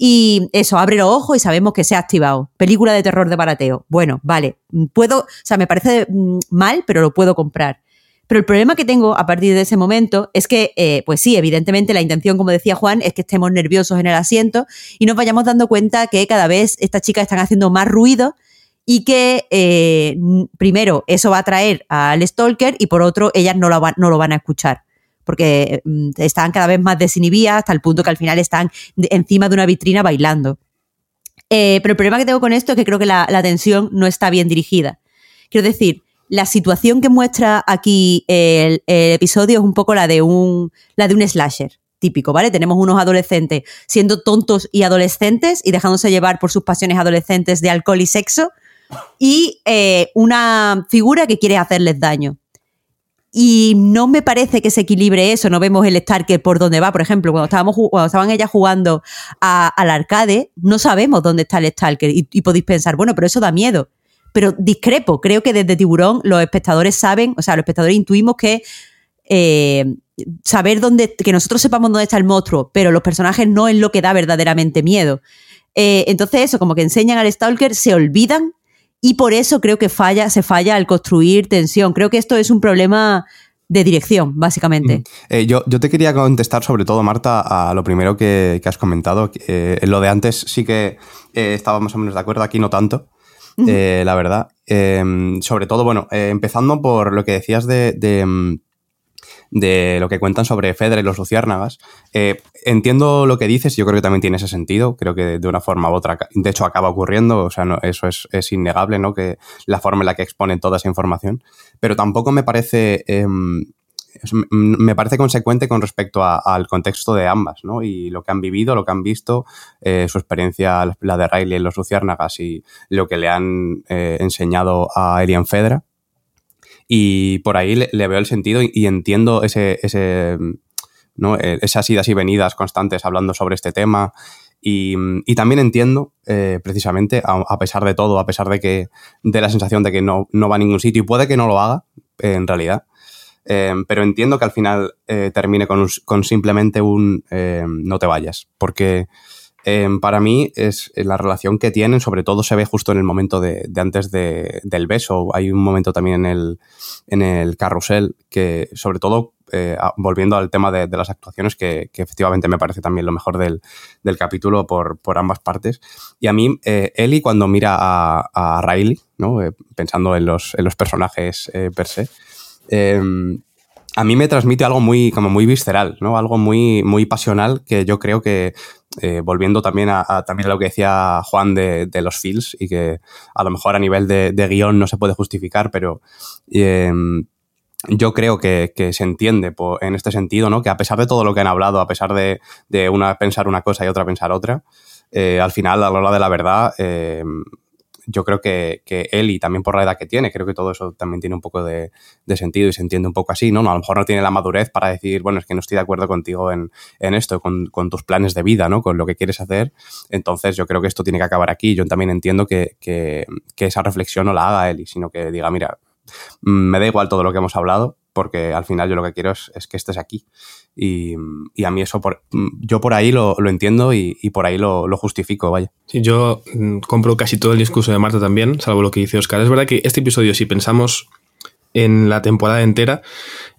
Y eso, abre los ojos y sabemos que se ha activado. Película de terror de barateo. Bueno, vale, puedo, o sea, me parece mm, mal, pero lo puedo comprar. Pero el problema que tengo a partir de ese momento es que, eh, pues sí, evidentemente la intención, como decía Juan, es que estemos nerviosos en el asiento y nos vayamos dando cuenta que cada vez estas chicas están haciendo más ruido y que, eh, primero, eso va a atraer al stalker y por otro, ellas no lo, van, no lo van a escuchar porque mm, están cada vez más desinhibidas hasta el punto que al final están encima de una vitrina bailando. Eh, pero el problema que tengo con esto es que creo que la, la tensión no está bien dirigida. Quiero decir, la situación que muestra aquí el, episodio es un poco la de un, la de un slasher típico, ¿vale? Tenemos unos adolescentes siendo tontos y adolescentes y dejándose llevar por sus pasiones adolescentes de alcohol y sexo y eh, una figura que quiere hacerles daño. Y no me parece que se equilibre eso, no vemos el Starker por dónde va. Por ejemplo, cuando, estábamos, cuando estaban ellas jugando al arcade, no sabemos dónde está el Stalker y podéis pensar, bueno, pero eso da miedo pero discrepo. Creo que desde Tiburón los espectadores saben, o sea, los espectadores intuimos que eh, saber dónde, que nosotros sepamos dónde está el monstruo, pero los personajes no es lo que da verdaderamente miedo. Eh, entonces, eso, como que enseñan al Stalker, se olvidan y por eso creo que falla, se falla al construir tensión. Creo que esto es un problema de dirección, básicamente. Eh, yo, yo, te quería contestar sobre todo, Marta, a lo primero que, has comentado. lo de antes sí que estaba más o menos de acuerdo, aquí no tanto. Eh, la verdad. Em, sobre todo, bueno, eh, empezando por lo que decías de, de, mm, lo que cuentan sobre Fedra y los luciérnagas. Eh, entiendo lo que dices, yo creo que también tiene ese sentido, creo que de una forma u otra, de hecho acaba ocurriendo, o sea, no, eso es, es, innegable, ¿no? Que la forma en la que exponen toda esa información, pero tampoco me parece em, me parece consecuente con respecto al contexto de ambas, ¿no? Y lo que han vivido, lo que han visto, eh, su experiencia, la de Riley en los Luciérnagas y lo que le han eh, enseñado a Elian Fedra. Y por ahí le, veo el sentido y, entiendo ese, ese ¿no? Eh, esas idas y venidas constantes hablando sobre este tema. Y, también entiendo, precisamente, a, pesar de todo, a pesar de que de la sensación de que no, no va a ningún sitio y puede que no lo haga, en realidad, eh, pero entiendo que al final eh, termine con, simplemente un eh, no te vayas, porque para mí es la relación que tienen, sobre todo se ve justo en el momento de, antes del beso. Hay un momento también en el, en el carrusel que, sobre todo, volviendo al tema de, las actuaciones, que, efectivamente me parece también lo mejor del, capítulo por, ambas partes. Y a mí, Eli, cuando mira a, Riley, ¿no? pensando en los, en los personajes per se, Em, a mí me transmite algo muy, como muy visceral, ¿no? Algo muy, muy pasional que yo creo que, eh, volviendo también a, también lo que decía Juan de, los feels y que a lo mejor a nivel de, guion no se puede justificar, pero em, yo creo que, se entiende en este sentido, ¿no? Que a pesar de todo lo que han hablado, a pesar de, una pensar una cosa y otra pensar otra, eh, al final, a la hora de la verdad, yo creo que, él y también por la edad que tiene, creo que todo eso también tiene un poco de, sentido y se entiende un poco así, ¿no? A lo mejor no tiene la madurez para decir, bueno, es que no estoy de acuerdo contigo en, esto, con, tus planes de vida, ¿no? Con lo que quieres hacer. Entonces yo creo que esto tiene que acabar aquí. Yo también entiendo que, esa reflexión no la haga Eli, sino que diga, mira, mm, me da igual todo lo que hemos hablado, porque al final yo lo que quiero es que estés aquí. Y, a mí eso, por, yo por ahí lo, entiendo y, por ahí lo, justifico, vaya. Sí, yo mm, compro casi todo el discurso de Marta también, salvo lo que dice Oscar. Es verdad que este episodio, si pensamos en la temporada entera,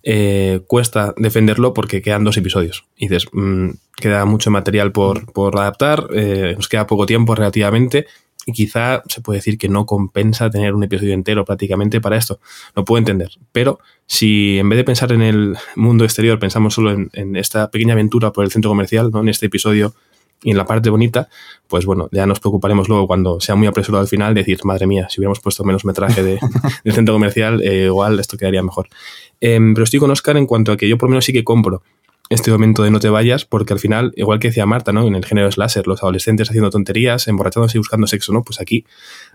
eh, cuesta defenderlo porque quedan dos episodios. Y dices, mm, queda mucho material por, adaptar, eh, nos queda poco tiempo relativamente y quizá se puede decir que no compensa tener un episodio entero prácticamente para esto. Lo puedo entender, pero si en vez de pensar en el mundo exterior pensamos solo en, esta pequeña aventura por el centro comercial, ¿no? en este episodio y en la parte bonita, pues bueno, ya nos preocuparemos luego cuando sea muy apresurado al final decir, madre mía, si hubiéramos puesto menos metraje de, del centro comercial, eh, igual esto quedaría mejor. Em, pero estoy con Oscar en cuanto a que yo por lo menos sí que compro este momento de no te vayas, porque al final, igual que decía Marta, ¿no? En el género slasher, los adolescentes haciendo tonterías, emborrachándose y buscando sexo, ¿no? Pues aquí,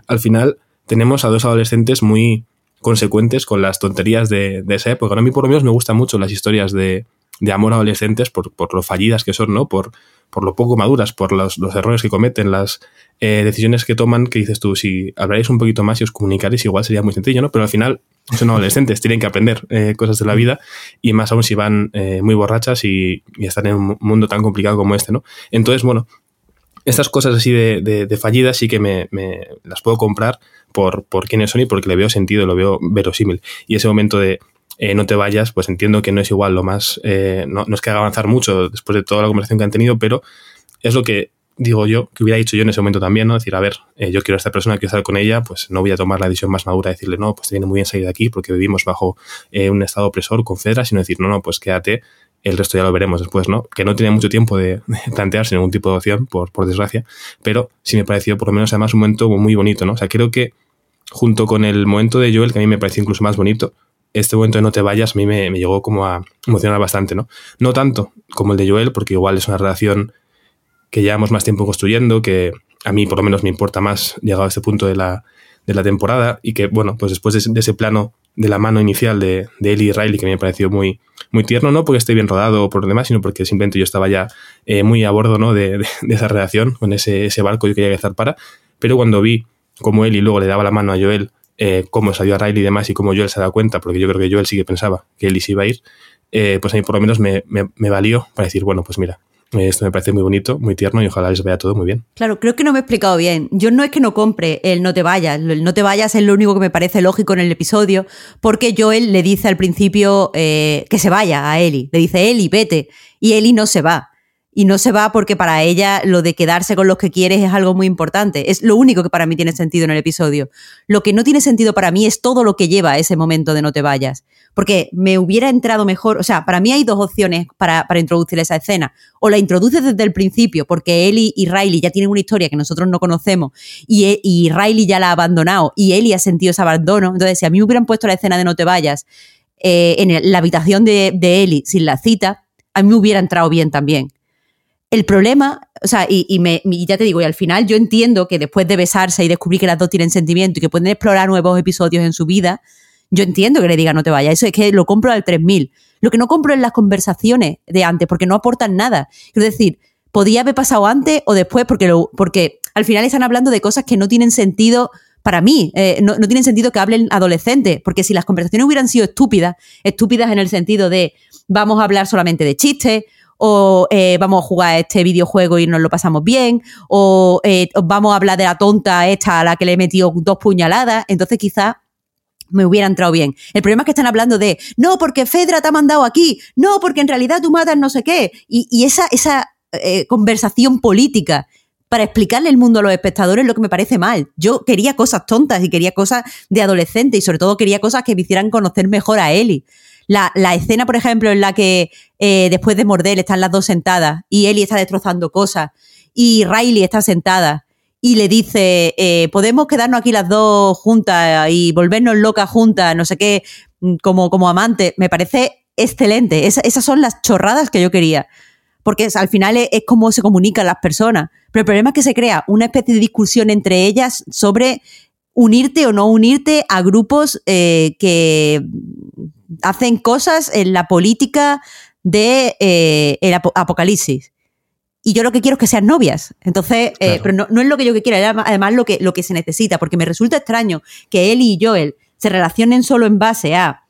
al final, tenemos a dos adolescentes muy consecuentes con las tonterías de, de esa época. A mí, por lo menos, me gustan mucho las historias de, de amor a adolescentes por, por, lo fallidas que son, ¿no? Por, por lo poco maduras, por los, los errores que cometen, las eh, decisiones que toman, que dices tú, si hablaréis un poquito más y os comunicaréis, igual sería muy sencillo, ¿no? Pero al final son adolescentes, tienen que aprender eh, cosas de la vida y más aún si van eh, muy borrachas y, y, están en un mundo tan complicado como este, ¿no? Entonces, bueno, estas cosas así de, de, fallidas sí que me, las puedo comprar por, por quiénes son y porque le veo sentido, lo veo verosímil. Y ese momento de eh, no te vayas, pues entiendo que no es igual lo más, eh, no, no, es que haga avanzar mucho después de toda la conversación que han tenido, pero es lo que digo yo, que hubiera dicho yo en ese momento también, ¿no? Decir, a ver, eh, yo quiero a esta persona, quiero estar con ella, pues no voy a tomar la decisión más madura de decirle, no, pues te viene muy bien salir de aquí porque vivimos bajo eh, un estado opresor con Fedra, sino decir, no, no, pues quédate, el resto ya lo veremos después, ¿no? Que no tenía mucho tiempo de, plantearse ningún tipo de opción, por, por desgracia, pero sí me pareció por lo menos además un momento muy bonito, ¿no? O sea, creo que junto con el momento de Joel, que a mí me pareció incluso más bonito, este momento de no te vayas a mí me, me llegó como a emocionar bastante, ¿no? No tanto como el de Joel, porque igual es una relación que llevamos más tiempo construyendo, que a mí por lo menos me importa más llegado a este punto de la, de la temporada y que, bueno, pues después de, ese plano de la mano inicial de, de y Riley, que me pareció muy, muy tierno, no porque esté bien rodado o por lo demás, sino porque simplemente yo estaba ya eh, muy a bordo ¿no? de, de, esa relación, con ese, ese barco yo quería que para pero cuando vi cómo Ellie luego le daba la mano a Joel, eh, cómo salió a Riley y demás, y cómo Joel se da cuenta, porque yo creo que Joel sí que pensaba que Ellie se iba a ir, eh, pues a mí por lo menos me, me, valió para decir, bueno, pues mira, esto me parece muy bonito, muy tierno y ojalá les vea todo muy bien. Claro, creo que no me he explicado bien. Yo no es que no compre el no te vayas. El no te vayas es lo único que me parece lógico en el episodio, porque Joel le dice al principio eh, que se vaya a Eli. Le dice, Eli, vete. Y Eli no se va y no se va porque para ella lo de quedarse con los que quieres es algo muy importante. Es lo único que para mí tiene sentido en el episodio. Lo que no tiene sentido para mí es todo lo que lleva a ese momento de no te vayas. Porque me hubiera entrado mejor, o sea, para mí hay dos opciones para, introducir esa escena. O la introduces desde el principio, porque Ellie y Riley ya tienen una historia que nosotros no conocemos y, e, y Riley ya la ha abandonado y Ellie ha sentido ese abandono. Entonces, si a mí me hubieran puesto la escena de no te vayas eh, en la habitación de, de sin la cita, a mí me hubiera entrado bien también. El problema, o sea, y, me, ya te digo, y al final yo entiendo que después de besarse y descubrir que las dos tienen sentimiento y que pueden explorar nuevos episodios en su vida, yo entiendo que le diga no te vayas. Eso es que lo compro al 3000. Lo que no compro es las conversaciones de antes, porque no aportan nada. Es decir, podía haber pasado antes o después, porque, lo, porque al final están hablando de cosas que no tienen sentido para mí. Eh, no, no tienen sentido que hablen adolescentes, porque si las conversaciones hubieran sido estúpidas, estúpidas en el sentido de vamos a hablar solamente de chistes o eh, vamos a jugar este videojuego y nos lo pasamos bien, o eh, vamos a hablar de la tonta esta a la que le he metido dos puñaladas, entonces quizás me hubiera entrado bien. El problema es que están hablando de, no, porque Fedra te ha mandado aquí, no, porque en realidad tú matas no sé qué, y, esa, esa eh, conversación política para explicarle el mundo a los espectadores lo que me parece mal. Yo quería cosas tontas y quería cosas de adolescente y sobre todo quería cosas que me hicieran conocer mejor a Eli. La, escena, por ejemplo, en la que eh, después de morder están las dos sentadas y Ellie está destrozando cosas y Riley está sentada y le dice, eh, podemos quedarnos aquí las dos juntas y volvernos locas juntas, no sé qué, mm, como, como amantes, me parece excelente. esas son las chorradas que yo quería. Porque al final es, como se comunican las personas. Pero el problema es que se crea una especie de discusión entre ellas sobre unirte o no unirte a grupos eh, que hacen cosas en la política de eh, el apocalipsis. Y yo lo que quiero es que sean novias. Entonces, eh, pero no, es lo que yo quiero, además lo que, lo que se necesita, porque me resulta extraño que él y Joel se relacionen solo en base a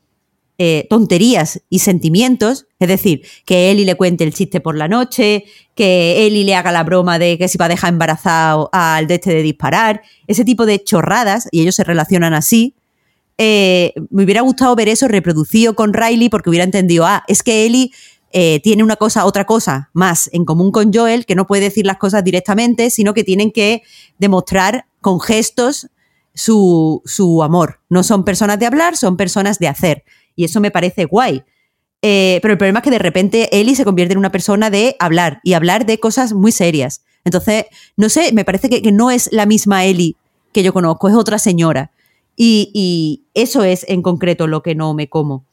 eh, tonterías y sentimientos, es decir, que Eli le cuente el chiste por la noche, que Eli le haga la broma de que si va a dejar embarazado al de este de disparar, ese tipo de chorradas, y ellos se relacionan así, eh, me hubiera gustado ver eso reproducido con Riley porque hubiera entendido, ah, es que Ellie eh, tiene una cosa, otra cosa más en común con Joel, que no puede decir las cosas directamente, sino que tienen que demostrar con gestos su, su amor. No son personas de hablar, son personas de hacer. Y eso me parece guay. Eh, pero el problema es que de repente Ellie se convierte en una persona de hablar y hablar de cosas muy serias. Entonces, no sé, me parece que, que no es la misma Ellie que yo conozco, es otra señora. Y, eso es en concreto lo que no me como.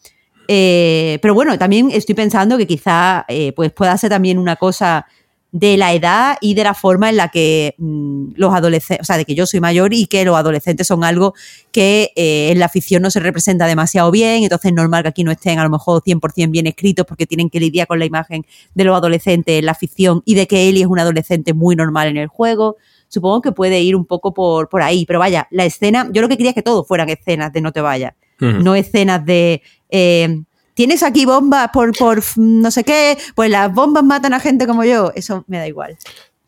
Eh, pero bueno, también estoy pensando que quizá eh, pues pueda ser también una cosa de la edad y de la forma en la que mm, los adolescentes, o sea, de que yo soy mayor y que los adolescentes son algo que eh, en la ficción no se representa demasiado bien, entonces es normal que aquí no estén a lo mejor 100% bien escritos porque tienen que lidiar con la imagen de los adolescentes en la ficción y de que Ellie es un adolescente muy normal en el juego supongo que puede ir un poco por, por ahí. Pero vaya, la escena, yo lo que quería es que todos fueran escenas de no te vayas, no escenas de... Eh, Tienes aquí bombas por, por no sé qué, pues las bombas matan a gente como yo, eso me da igual.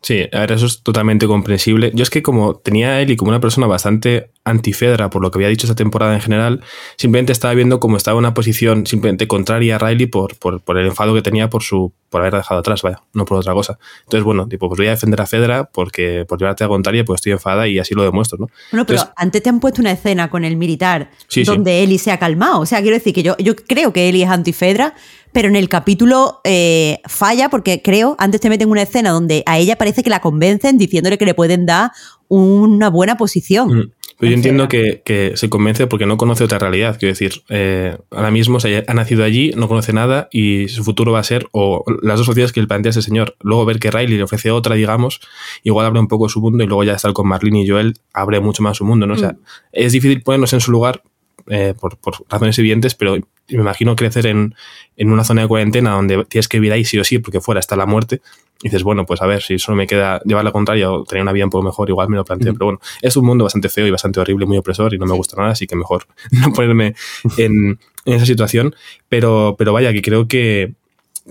Sí, a ver, eso es totalmente comprensible. Yo es que como tenía a Eli como una persona bastante antifedra por lo que había dicho esa temporada en general, simplemente estaba viendo cómo estaba en una posición simplemente contraria a Riley por, por, por, el enfado que tenía por su por haber dejado atrás, vaya, no por otra cosa. Entonces, bueno, tipo, pues voy a defender a Fedra porque por llevarte a contraria, pues estoy enfada y así lo demuestro, ¿no? Bueno, pero Entonces, antes te han puesto una escena con el militar Sí, sí. donde Eli se ha calmado. O sea, quiero decir que yo, yo creo que Eli es antifedra, pero en el capítulo eh, falla porque creo, antes te meten una escena donde a ella parece que la convencen diciéndole que le pueden dar una buena posición. Mm. Pero yo en entiendo que, que se convence porque no conoce otra realidad. Quiero decir, eh, ahora mismo o sea, ha nacido allí, no conoce nada y su futuro va a ser, o las dos opciones que le plantea ese señor. Luego ver que Riley le ofrece otra, digamos, igual abre un poco su mundo y luego ya estar con Marlene y Joel abre mucho más su mundo, ¿no? O sea, Mm. es difícil ponernos en su lugar eh, por, por razones evidentes, pero me imagino crecer en, en una zona de cuarentena donde tienes que vivir ahí sí o sí, porque fuera está la muerte. Y dices, bueno, pues a ver, si solo me queda llevar la contraria o tener una vida un poco mejor, igual me lo planteo. Pero bueno, es un mundo bastante feo y bastante horrible, muy opresor y no me gusta nada, así que mejor no ponerme en, en esa situación. Pero, pero vaya, que creo que,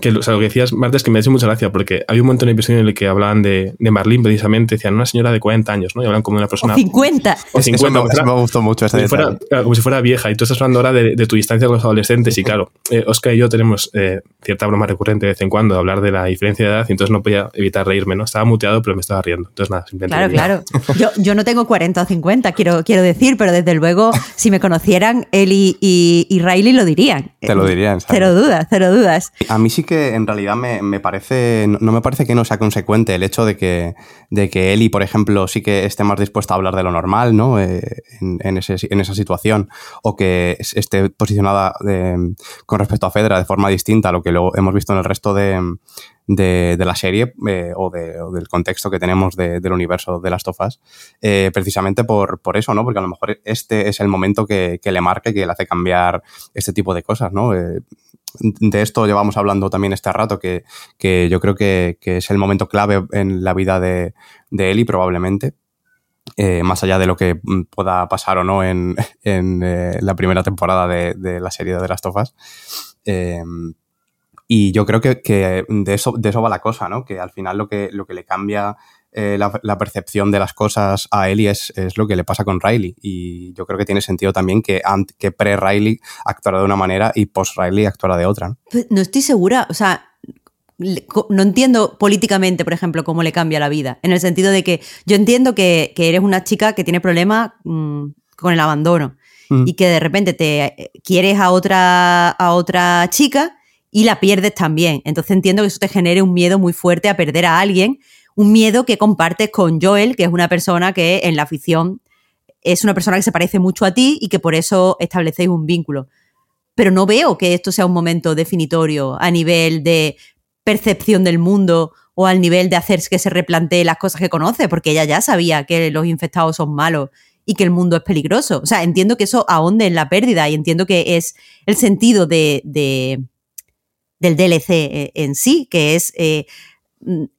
que o sea, lo que decías, Marta, es que me ha hecho mucha gracia, porque había un montón de episodios en el que hablaban de, de Marlene, precisamente, decían una señora de 40 años, ¿no? Y hablan como una persona... O 50. o Eso 50, me- como eso me gustó mucho ese como fuera, claro, como si fuera vieja. Y tú estás hablando ahora de, de tu distancia con los adolescentes. Y claro, eh, Oscar y yo tenemos eh, cierta broma recurrente de vez en cuando de hablar de la diferencia de edad. Y entonces no podía evitar reírme, ¿no? Estaba muteado, pero me estaba riendo. Entonces nada, simplemente. Claro, claro. Yo, yo no tengo 40 o 50, quiero, quiero decir, pero desde luego, si me conocieran, Eli y, y Riley lo dirían. Te lo dirían, ¿sabes? Cero dudas, cero dudas. A mí sí que en realidad me, me parece, no me parece que no sea consecuente el hecho de que, de que Eli, por ejemplo, sí que esté más dispuesta a hablar de lo normal, ¿no? Eh, en, ese- en esa situación, o que es- esté posicionada de- con respecto a Fedra de forma distinta a lo que luego hemos visto en el resto de, de, la serie eh, o, de- o del contexto que tenemos de- del universo de las tofas, eh, precisamente por, por eso, ¿no? Porque a lo mejor este es el momento que, que le marque, que le hace cambiar este tipo de cosas, ¿no? Eh, de esto llevamos hablando también este rato, que, que yo creo que, que es el momento clave en la vida de, de Ellie, probablemente. Eh, más allá de lo que mm, pueda pasar o no en, en, eh, la primera temporada de, de la serie de las tofas. Eh, y yo creo que, que de, eso, de eso va la cosa, ¿no? Que al final lo que, lo que le cambia eh, la, la percepción de las cosas a Ellie es, es lo que le pasa con Riley. Y yo creo que tiene sentido también que, pre-Riley actuara de una manera y post-Riley actuara de otra. ¿no? Pues No estoy segura, o sea, no entiendo políticamente, por ejemplo, cómo le cambia la vida. En el sentido de que yo entiendo que, que eres una chica que tiene problemas mm, con el abandono Mm. y que de repente te eh, quieres a otra, a otra chica y la pierdes también. Entonces entiendo que eso te genere un miedo muy fuerte a perder a alguien, un miedo que compartes con Joel, que es una persona que en la ficción es una persona que se parece mucho a ti y que por eso establecéis un vínculo. Pero no veo que esto sea un momento definitorio a nivel de percepción del mundo o al nivel de hacer que se replantee las cosas que conoce, porque ella ya sabía que los infectados son malos y que el mundo es peligroso. O sea, entiendo que eso ahonde en la pérdida y entiendo que es el sentido de, de- del DLC eh, en sí, que es eh,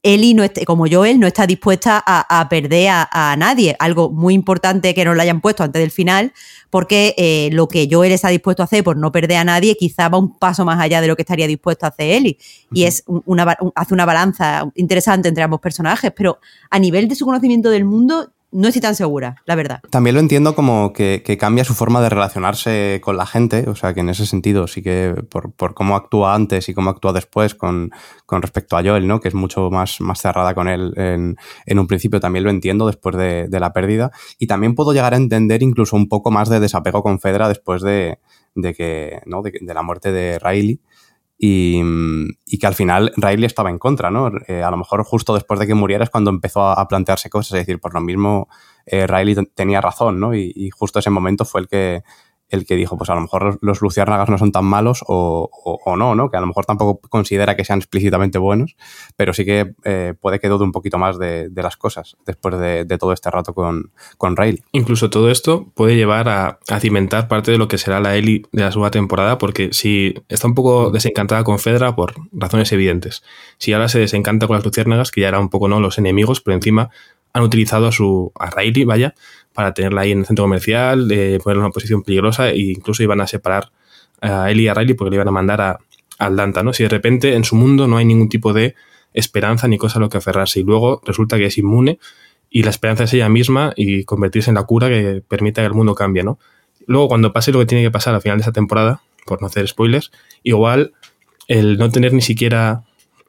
Ellie, no como Joel, no está dispuesta a, a perder a, a nadie. Algo muy importante que nos lo hayan puesto antes del final, porque eh, lo que Joel está dispuesto a hacer por no perder a nadie quizá va un paso más allá de lo que estaría dispuesto a hacer Ellie. Y es una, hace una balanza interesante entre ambos personajes, pero a nivel de su conocimiento del mundo no estoy tan segura, la verdad. También lo entiendo como que, que cambia su forma de relacionarse con la gente, o sea que en ese sentido sí que por, por cómo actúa antes y cómo actúa después con, con respecto a Joel, ¿no? que es mucho más, más cerrada con él en, en un principio, también lo entiendo después de, de la pérdida y también puedo llegar a entender incluso un poco más de desapego con Fedra después de, de que, ¿no? de, de la muerte de Riley. Y, y que al final Riley estaba en contra, ¿no? Eh, a lo mejor justo después de que muriera es cuando empezó a, plantearse cosas, es decir, por lo mismo eh, Riley ten- tenía razón, ¿no? Y, y justo ese momento fue el que, el que dijo, pues a lo mejor los, los luciérnagas no son tan malos o, o- o no, ¿no? Que a lo mejor tampoco considera que sean explícitamente buenos, pero sí que eh, puede que dude un poquito más de, de las cosas después de, de todo este rato con, con Riley. Incluso todo esto puede llevar a, a cimentar parte de lo que será la Ellie de la segunda temporada, porque si está un poco desencantada con Fedra por razones evidentes, si ahora se desencanta con las luciérnagas, que ya eran un poco no los enemigos, pero encima han utilizado a su a Riley, vaya, para tenerla ahí en el centro comercial, eh, ponerla en una posición peligrosa e incluso iban a separar a Ellie y a Riley porque le iban a mandar a, a Atlanta, ¿no? Si de repente en su mundo no hay ningún tipo de esperanza ni cosa a lo que aferrarse. Y luego resulta que es inmune y la esperanza es ella misma y convertirse en la cura que permita que el mundo cambie, ¿no? Luego, cuando pase lo que tiene que pasar al final de esa temporada, por no hacer spoilers, igual el no tener ni siquiera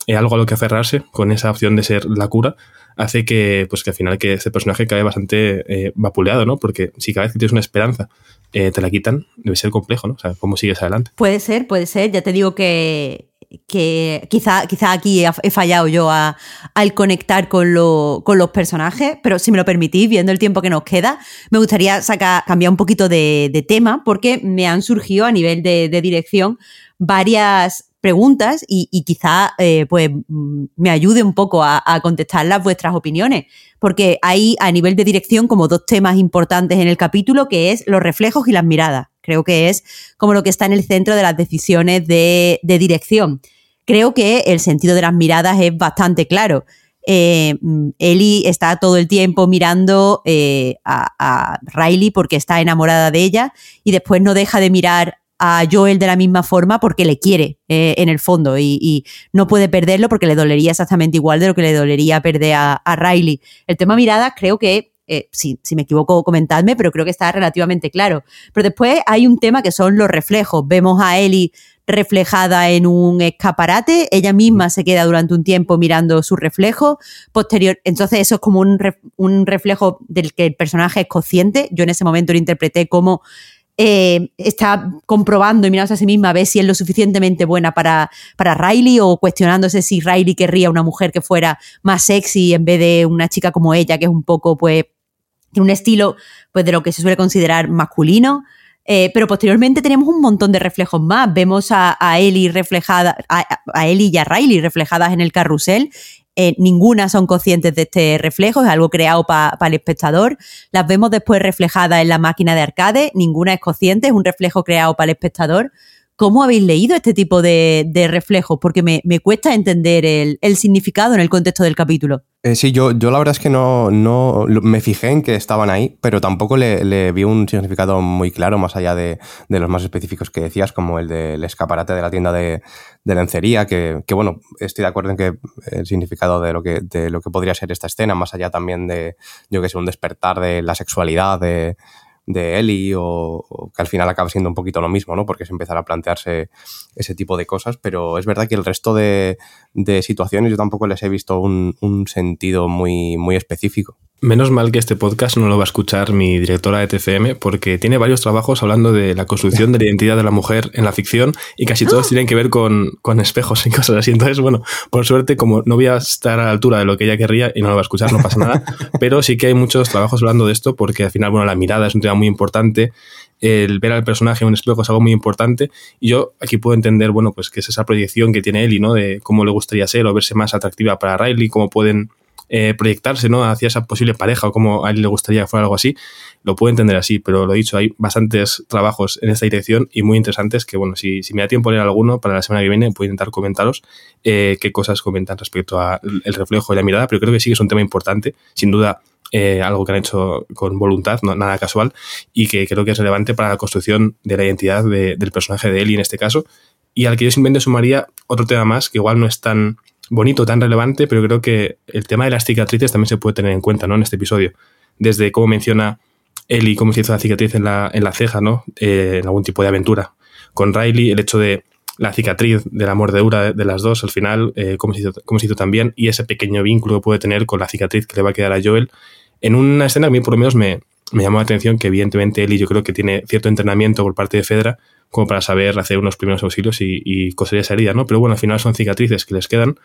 eh, algo a lo que aferrarse con esa opción de ser la cura hace que, pues que al final que este personaje cae bastante eh, vapuleado, ¿no? Porque si cada vez que tienes una esperanza eh, te la quitan, debe ser complejo, ¿no? O sea, ¿cómo sigues adelante? Puede ser, puede ser. Ya te digo que, que quizá, quizá aquí he fallado yo al conectar con, con, los personajes, pero si me lo permitís, viendo el tiempo que nos queda, me gustaría sacar, cambiar un poquito de, tema porque me han surgido a nivel de, dirección varias preguntas y, quizá eh, pues, mm, me ayude un poco a, a contestarlas vuestras opiniones, porque hay a nivel de dirección como dos temas importantes en el capítulo, que es los reflejos y las miradas. Creo que es como lo que está en el centro de las decisiones de, dirección. Creo que el sentido de las miradas es bastante claro. Eh, Ellie está todo el tiempo mirando eh, a, Riley porque está enamorada de ella y después no deja de mirar a Joel de la misma forma porque le quiere eh, en el fondo y, no puede perderlo porque le dolería exactamente igual de lo que le dolería perder a, Riley. El tema miradas creo que eh, si, me equivoco, comentadme, pero creo que está relativamente claro. Pero después hay un tema que son los reflejos. Vemos a Ellie reflejada en un escaparate, ella misma se queda durante un tiempo mirando su reflejo, posterior, entonces eso es como un, un reflejo del que el personaje es consciente, yo en ese momento lo interpreté como eh, está comprobando y mirándose a sí misma a ver si es lo suficientemente buena para, para Riley o cuestionándose si Riley querría una mujer que fuera más sexy en vez de una chica como ella, que es un poco pues un estilo pues, de lo que se suele considerar masculino. Eh, pero posteriormente tenemos un montón de reflejos más. Vemos a, a reflejada, a, a, Ellie y a Riley reflejadas en el carrusel. Eh, ninguna son conscientes de este reflejo, es algo creado para el espectador. Las vemos después reflejadas en la máquina de arcade, ninguna es consciente, es un reflejo creado para el espectador. ¿Cómo habéis leído este tipo de, reflejos? Porque me, cuesta entender el, significado en el contexto del capítulo. Eh, sí, yo, yo la verdad es que no, no me fijé en que estaban ahí, pero tampoco le, vi un significado muy claro, más allá de, los más específicos que decías, como el del escaparate de la tienda de, lencería, que, bueno, estoy de acuerdo en que el significado de lo que, de lo que podría ser esta escena, más allá también de, yo que sé, un despertar de la sexualidad, de de Eli o, que al final acaba siendo un poquito lo mismo, ¿no? Porque se empezará a plantearse ese tipo de cosas, pero es verdad que el resto de, situaciones yo tampoco les he visto un, un, sentido muy, muy específico. Menos mal que este podcast no lo va a escuchar mi directora de TCM porque tiene varios trabajos hablando de la construcción de la identidad de la mujer en la ficción y casi todos tienen que ver con, con espejos y cosas así. Entonces, bueno, por suerte, como no voy a estar a la altura de lo que ella querría y no lo va a escuchar, no pasa nada. Pero sí que hay muchos trabajos hablando de esto porque al final, bueno, la mirada es un tema muy importante el ver al personaje en un espejo es algo muy importante y yo aquí puedo entender, bueno, pues que es esa proyección que tiene Ellie, ¿no? De cómo le gustaría ser o verse más atractiva para Riley, cómo pueden eh, proyectarse ¿no? hacia esa posible pareja o como a él le gustaría que fuera algo así, lo puedo entender así, pero lo dicho, hay bastantes trabajos en esta dirección y muy interesantes que, bueno, si, si me da tiempo leer alguno para la semana que viene, puedo intentar comentaros eh, qué cosas comentan respecto al reflejo y la mirada, pero creo que sí que es un tema importante, sin duda. Eh, algo que han hecho con voluntad, no, nada casual, y que creo que es relevante para la construcción de la identidad del personaje de Ellie en este caso, y al que yo simplemente sumaría otro tema más, que igual no es tan bonito, tan relevante, pero creo que el tema de las cicatrices también se puede tener en cuenta ¿no? en este episodio. Desde cómo menciona Ellie cómo se hizo la cicatriz en la, en la ceja, ¿no? Eh, en algún tipo de aventura. Con Riley, el hecho de la cicatriz de la mordedura de las dos al final, eh, cómo, se hizo, cómo se hizo también, y ese pequeño vínculo que puede tener con la cicatriz que le va a quedar a Joel. En una escena a mí por lo menos me, me llamó la atención que evidentemente Ellie yo creo que tiene cierto entrenamiento por parte de Fedra como para saber hacer unos primeros auxilios y, y coser esa herida, ¿no? Pero bueno, al final son cicatrices que les quedan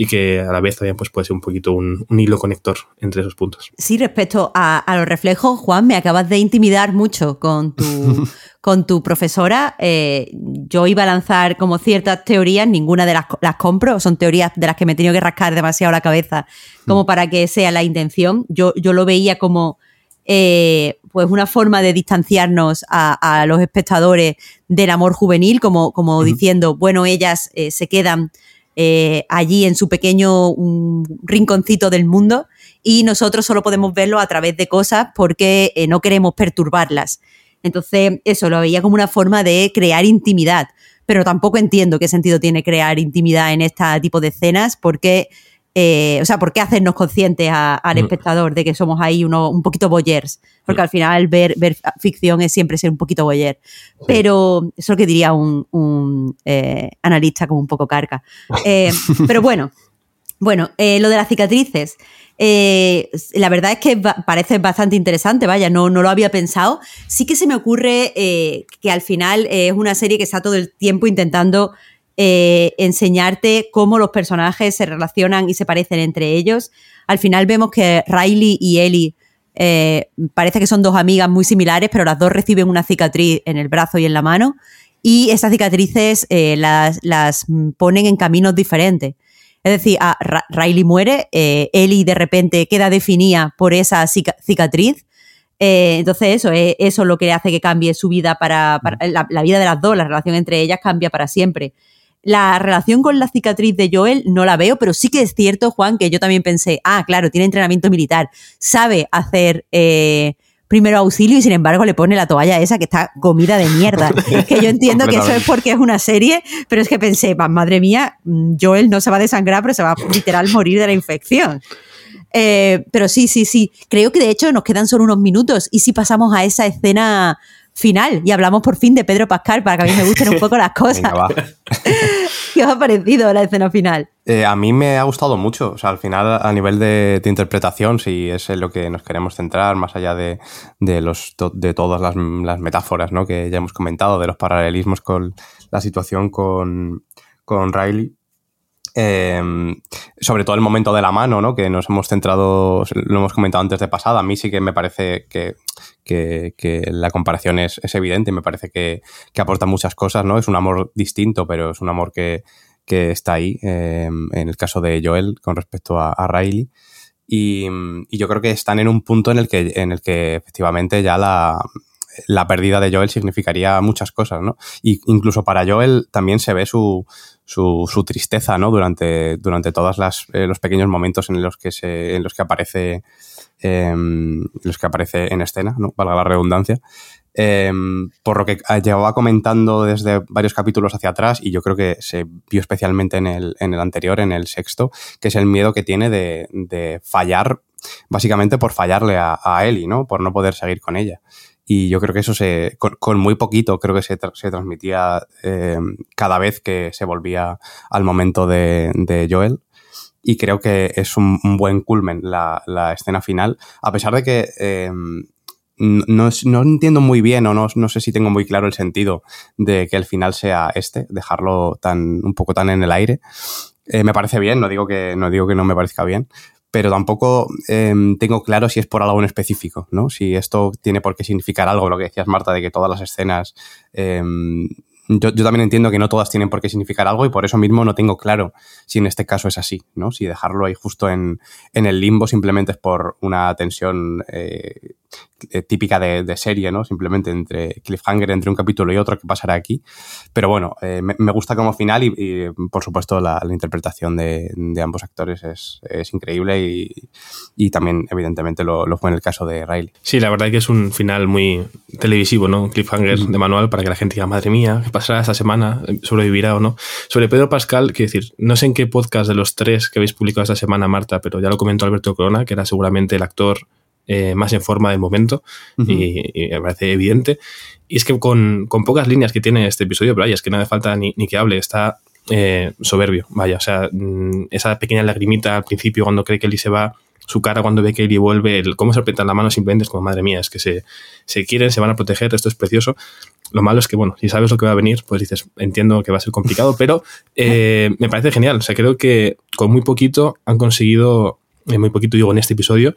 y que a la vez también pues, puede ser un poquito un, hilo conector entre esos puntos. Sí, respecto a, los reflejos, Juan, me acabas de intimidar mucho con tu, con tu profesora. Eh, yo iba a lanzar como ciertas teorías, ninguna de las, las compro, son teorías de las que me he tenido que rascar demasiado la cabeza como para que sea la intención. Yo, yo lo veía como... Eh, pues una forma de distanciarnos a, los espectadores del amor juvenil, como, como diciendo, bueno, ellas eh, se quedan eh, allí en su pequeño rinconcito del mundo y nosotros solo podemos verlo a través de cosas porque no queremos perturbarlas. Entonces, eso lo veía como una forma de crear intimidad. pero tampoco entiendo qué sentido tiene crear intimidad en este tipo de escenas, porque eh, o sea, ¿por qué hacernos conscientes al espectador de que somos ahí uno, un poquito boyers? Porque al final ver, ver ficción es siempre ser un poquito boyer. Pero eso es lo que diría un, eh, analista como un poco carca. Eh, pero bueno, bueno, lo de las cicatrices. la verdad es que parece bastante interesante, vaya, no, no lo había pensado. Sí que se me ocurre que al final es una serie que está todo el tiempo intentando eh, enseñarte cómo los personajes se relacionan y se parecen entre ellos. Al final vemos que Riley y Ellie eh, parece que son dos amigas muy similares, pero las dos reciben una cicatriz en el brazo y en la mano. Y esas cicatrices eh, las, ponen en caminos diferentes. Es decir, Riley muere, Ellie de repente queda definida por esa cicatriz. entonces eso, eso es lo que hace que cambie su vida para, la, vida de las dos, la relación entre ellas cambia para siempre. La relación con la cicatriz de Joel no la veo, pero sí que es cierto, Juan, que yo también pensé, ah, claro, tiene entrenamiento militar, sabe hacer eh, primero auxilio y sin embargo le pone la toalla esa que está comida de mierda. que yo entiendo que eso es porque es una serie, pero es que pensé, madre mía, mm, Joel no se va a desangrar, pero se va a literal morir de la infección. Eh, pero sí, sí, sí. Creo que de hecho nos quedan solo unos minutos. Y si pasamos a esa escena final y hablamos por fin de Pedro Pascal para que a mí me gusten un poco las cosas. ¿Qué os ha parecido la escena final? Eh, a mí me ha gustado mucho. O sea, al final, a nivel de, interpretación, si es en lo que nos queremos centrar, más allá de, los, de todas las, metáforas ¿no? que ya hemos comentado, de los paralelismos con la situación con, con Riley. Em, sobre todo el momento de la mano, ¿no? Que nos hemos centrado, lo hemos comentado antes de pasada. A mí sí que me parece que, la comparación es, evidente, me parece que, aporta muchas cosas, ¿no? Es un amor distinto, pero es un amor que, está ahí, em, en el caso de Joel con respecto a, Riley. Y, yo creo que están en un punto en el que, en el que efectivamente ya la, la pérdida de Joel significaría muchas cosas, ¿no? Y incluso para Joel también se ve su, su, tristeza, ¿no? Durante, durante todos eh, los pequeños momentos en los que se, en los que aparece, em, los que aparece en escena, ¿no? Valga la redundancia. Em, por lo que llevaba comentando desde varios capítulos hacia atrás, y yo creo que se vio especialmente en el, en el anterior, en el sexto, que es el miedo que tiene de, fallar, básicamente por fallarle a, a Ellie, ¿no? Por no poder seguir con ella. Y yo creo que eso se, con, muy poquito, creo que se, se transmitía eh, cada vez que se volvía al momento de, de Joel. Y creo que es un, buen culmen la, la, escena final, a pesar de que eh, no, no, entiendo muy bien o no, no, sé si tengo muy claro el sentido de que el final sea este, dejarlo tan, un poco tan en el aire. Eh, me parece bien, no digo, que, no digo que no me parezca bien, pero tampoco em, tengo claro si es por algo en específico, ¿no? Si esto tiene por qué significar algo, lo que decías Marta, de que todas las escenas em, yo, también entiendo que no todas tienen por qué significar algo y por eso mismo no tengo claro si en este caso es así, ¿no? Si dejarlo ahí justo en, el limbo simplemente es por una tensión eh, eh, típica de, serie, ¿no? Simplemente entre cliffhanger entre un capítulo y otro que pasará aquí. Pero bueno, eh, me, gusta como final y, por supuesto la, interpretación de, ambos actores es, increíble y, también evidentemente lo, fue en el caso de Riley. Sí, la verdad es que es un final muy televisivo, ¿no? Cliffhanger de manual para que la gente diga, madre mía, ¿qué pasará esta semana? ¿Sobrevivirá o no? Sobre Pedro Pascal, quiero decir, no sé en qué podcast de los tres que habéis publicado esta semana, Marta, pero ya lo comentó Alberto Corona, que era seguramente el actor eh, más en forma del momento y, me parece evidente. Y es que con, pocas líneas que tiene este episodio, pero es que no hace falta ni, que hable, está eh, soberbio, vaya, o sea, mm, esa pequeña lagrimita al principio cuando cree que Eli se va, su cara cuando ve que Eli vuelve, el cómo se apretan la mano simplemente es como, madre mía, es que se, se quieren, se van a proteger, esto es precioso. Lo malo es que, bueno, si sabes lo que va a venir, pues dices, entiendo que va a ser complicado, pero eh, me parece genial. O sea, creo que con muy poquito han conseguido, muy poquito digo en este episodio,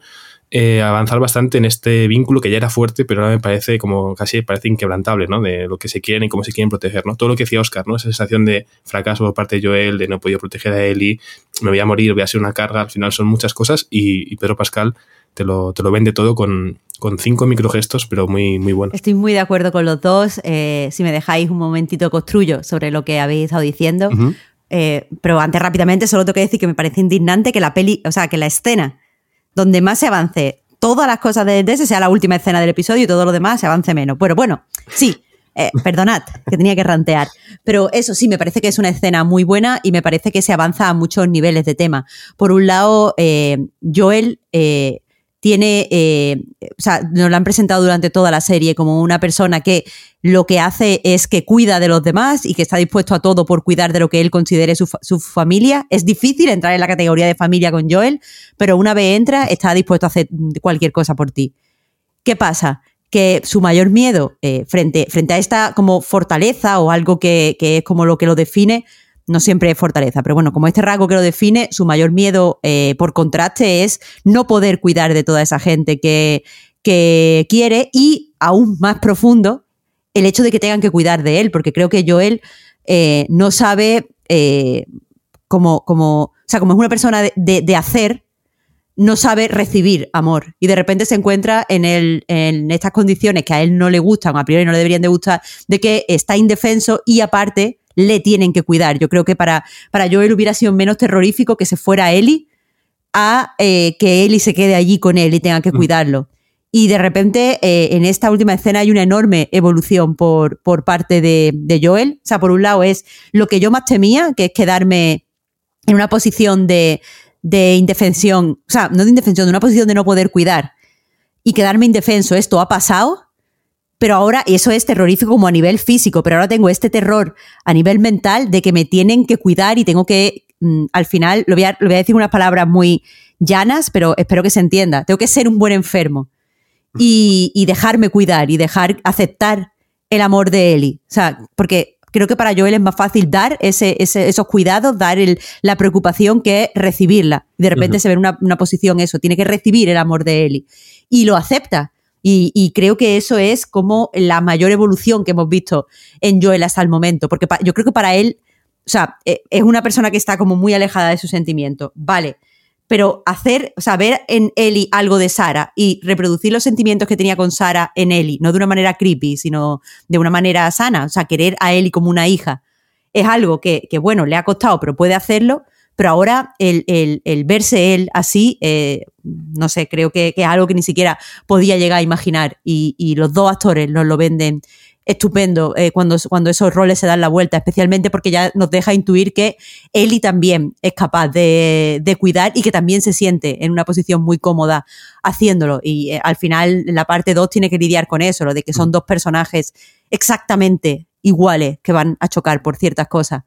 eh, avanzar bastante en este vínculo que ya era fuerte, pero ahora me parece como casi parece inquebrantable, ¿no? De lo que se quieren y cómo se quieren proteger, ¿no? Todo lo que decía Oscar, ¿no? Esa sensación de fracaso por parte de Joel, de no he podido proteger a Ellie, me voy a morir, voy a ser una carga, al final son muchas cosas y, Pedro Pascal te lo, te lo vende todo con, con cinco microgestos, pero muy, muy buenos. Estoy muy de acuerdo con los dos. Eh, si me dejáis un momentito construyo sobre lo que habéis estado diciendo. Eh, pero antes rápidamente solo tengo que decir que me parece indignante que la peli, o sea, que la escena donde más se avance todas las cosas de ese sea la última escena del episodio y todo lo demás se avance menos. Pero bueno, sí, Eh, perdonad, que tenía que rantear. Pero eso sí, me parece que es una escena muy buena y me parece que se avanza a muchos niveles de tema. Por un lado, eh, Joel eh, tiene, o sea, nos lo han presentado durante toda la serie como una persona que lo que hace es que cuida de los demás y que está dispuesto a todo por cuidar de lo que él considere su, su familia. Es difícil entrar en la categoría de familia con Joel, pero una vez entra, está dispuesto a hacer cualquier cosa por ti. ¿Qué pasa? que su mayor miedo eh, frente, frente a esta como fortaleza o algo que, es como lo que lo define, no siempre es fortaleza, pero bueno, como este rasgo que lo define, su mayor miedo eh, por contraste es no poder cuidar de toda esa gente que, que quiere y aún más profundo, el hecho de que tengan que cuidar de él, porque creo que Joel eh, no sabe como, como, o sea, como es una persona de hacer, no sabe recibir amor y de repente se encuentra en, el, en estas condiciones que a él no le gustan, a priori no le deberían de gustar, de que está indefenso y aparte le tienen que cuidar. Yo creo que para, para Joel hubiera sido menos terrorífico que se fuera Eli a eh, que Eli se quede allí con él y tenga que mm. cuidarlo. Y de repente, eh, en esta última escena hay una enorme evolución por, por parte de, de, Joel. O sea, por un lado es lo que yo más temía, que es quedarme en una posición de, de indefensión, o sea, no de indefensión, de una posición de no poder cuidar y quedarme indefenso. Esto ha pasado, pero ahora, y eso es terrorífico como a nivel físico, pero ahora tengo este terror a nivel mental de que me tienen que cuidar y tengo que, mm, al final, lo voy, a, lo voy a decir unas palabras muy llanas, pero espero que se entienda. Tengo que ser un buen enfermo y, y dejarme cuidar y dejar aceptar el amor de Eli. O sea, porque creo que para Joel es más fácil dar ese, esos cuidados, dar la preocupación que recibirla. de repente se ve en una, posición eso, tiene que recibir el amor de Eli. Y lo acepta. Y, creo que eso es como la mayor evolución que hemos visto en Joel hasta el momento. Porque yo creo que para él, o sea, e, es una persona que está como muy alejada de sus sentimientos. Vale pero hacer, o sea, ver en Ellie algo de Sara y reproducir los sentimientos que tenía con Sara en Ellie, no de una manera creepy, sino de una manera sana, o sea, querer a Ellie como una hija, es algo que, bueno, le ha costado, pero puede hacerlo, pero ahora el, verse él así, eh, no sé, creo que, es algo que ni siquiera podía llegar a imaginar y, y los dos actores nos lo venden estupendo eh, cuando, cuando esos roles se dan la vuelta, especialmente porque ya nos deja intuir que Eli también es capaz de, de cuidar y que también se siente en una posición muy cómoda haciéndolo. Y eh, al final la parte 2 tiene que lidiar con eso, lo de que son mm. dos personajes exactamente iguales que van a chocar por ciertas cosas.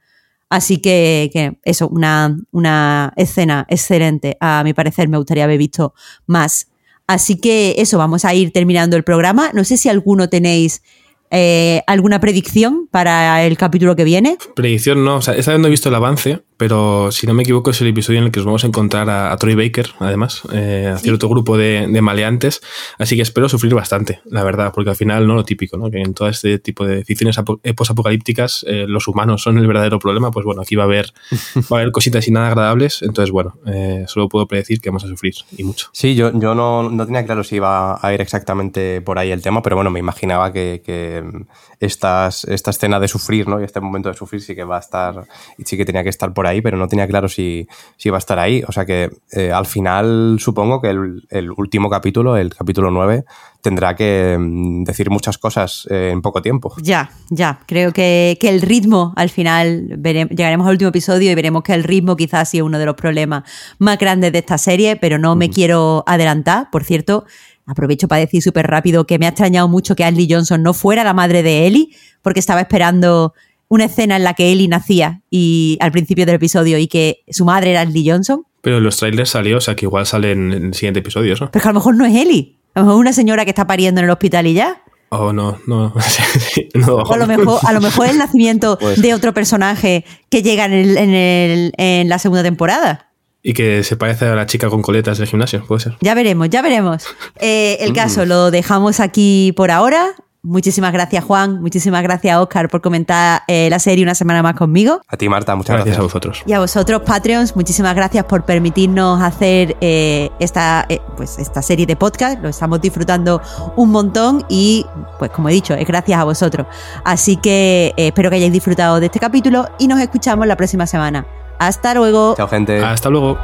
Así que, que, eso, una, una escena excelente. A mi parecer me gustaría haber visto más. Así que eso, vamos a ir terminando el programa. No sé si alguno tenéis eh, ¿Alguna predicción para el capítulo que viene? Predicción no, o sea, esta vez he visto el avance, pero si no me equivoco es el episodio en el que nos vamos a encontrar a, Troy Baker, además, eh, a cierto grupo de, maleantes, así que espero sufrir bastante, la verdad, porque al final no lo típico, ¿no? que en todo este tipo de ficciones posapocalípticas eh, los humanos son el verdadero problema, pues bueno, aquí va a haber, va a haber cositas y nada agradables, entonces bueno, eh, solo puedo predecir que vamos a sufrir, y mucho. Sí, yo, yo no, no, tenía claro si iba a ir exactamente por ahí el tema, pero bueno, me imaginaba que, que estas, esta escena de sufrir, ¿no? y este momento de sufrir sí que va a estar, y sí que tenía que estar por ahí, pero no tenía claro si, si iba a estar ahí. O sea que eh, al final supongo que el, último capítulo, el capítulo 9, tendrá que mm, decir muchas cosas eh, en poco tiempo. Ya, ya. Creo que, el ritmo, al final, llegaremos al último episodio y veremos que el ritmo quizás ha sido uno de los problemas más grandes de esta serie, pero no me quiero adelantar. Por cierto, aprovecho para decir súper rápido que me ha extrañado mucho que Ashley Johnson no fuera la madre de Ellie, porque estaba esperando una escena en la que Ellie nacía y al principio del episodio y que su madre era Ellie Johnson. Pero en los trailers salió, o sea que igual sale en, el siguiente episodio, ¿no? Pero que a lo mejor no es Ellie. A lo mejor una señora que está pariendo en el hospital y ya. Oh, no, no. o a lo mejor, a lo mejor el nacimiento pues de otro personaje que llega en, la segunda temporada. Y que se parece a la chica con coletas del gimnasio, puede ser. Ya veremos, ya veremos. Eh, el caso lo dejamos aquí por ahora. Muchísimas gracias, Juan. Muchísimas gracias, Oscar, por comentar eh, la serie una semana más conmigo. A ti, Marta, muchas gracias. a vosotros. Y a vosotros, Patreons, muchísimas gracias por permitirnos hacer eh, esta, eh, pues esta serie de podcast. Lo estamos disfrutando un montón y, pues como he dicho, es gracias a vosotros. Así que espero que hayáis disfrutado de este capítulo y nos escuchamos la próxima semana. Hasta luego. Chao, gente. Hasta luego.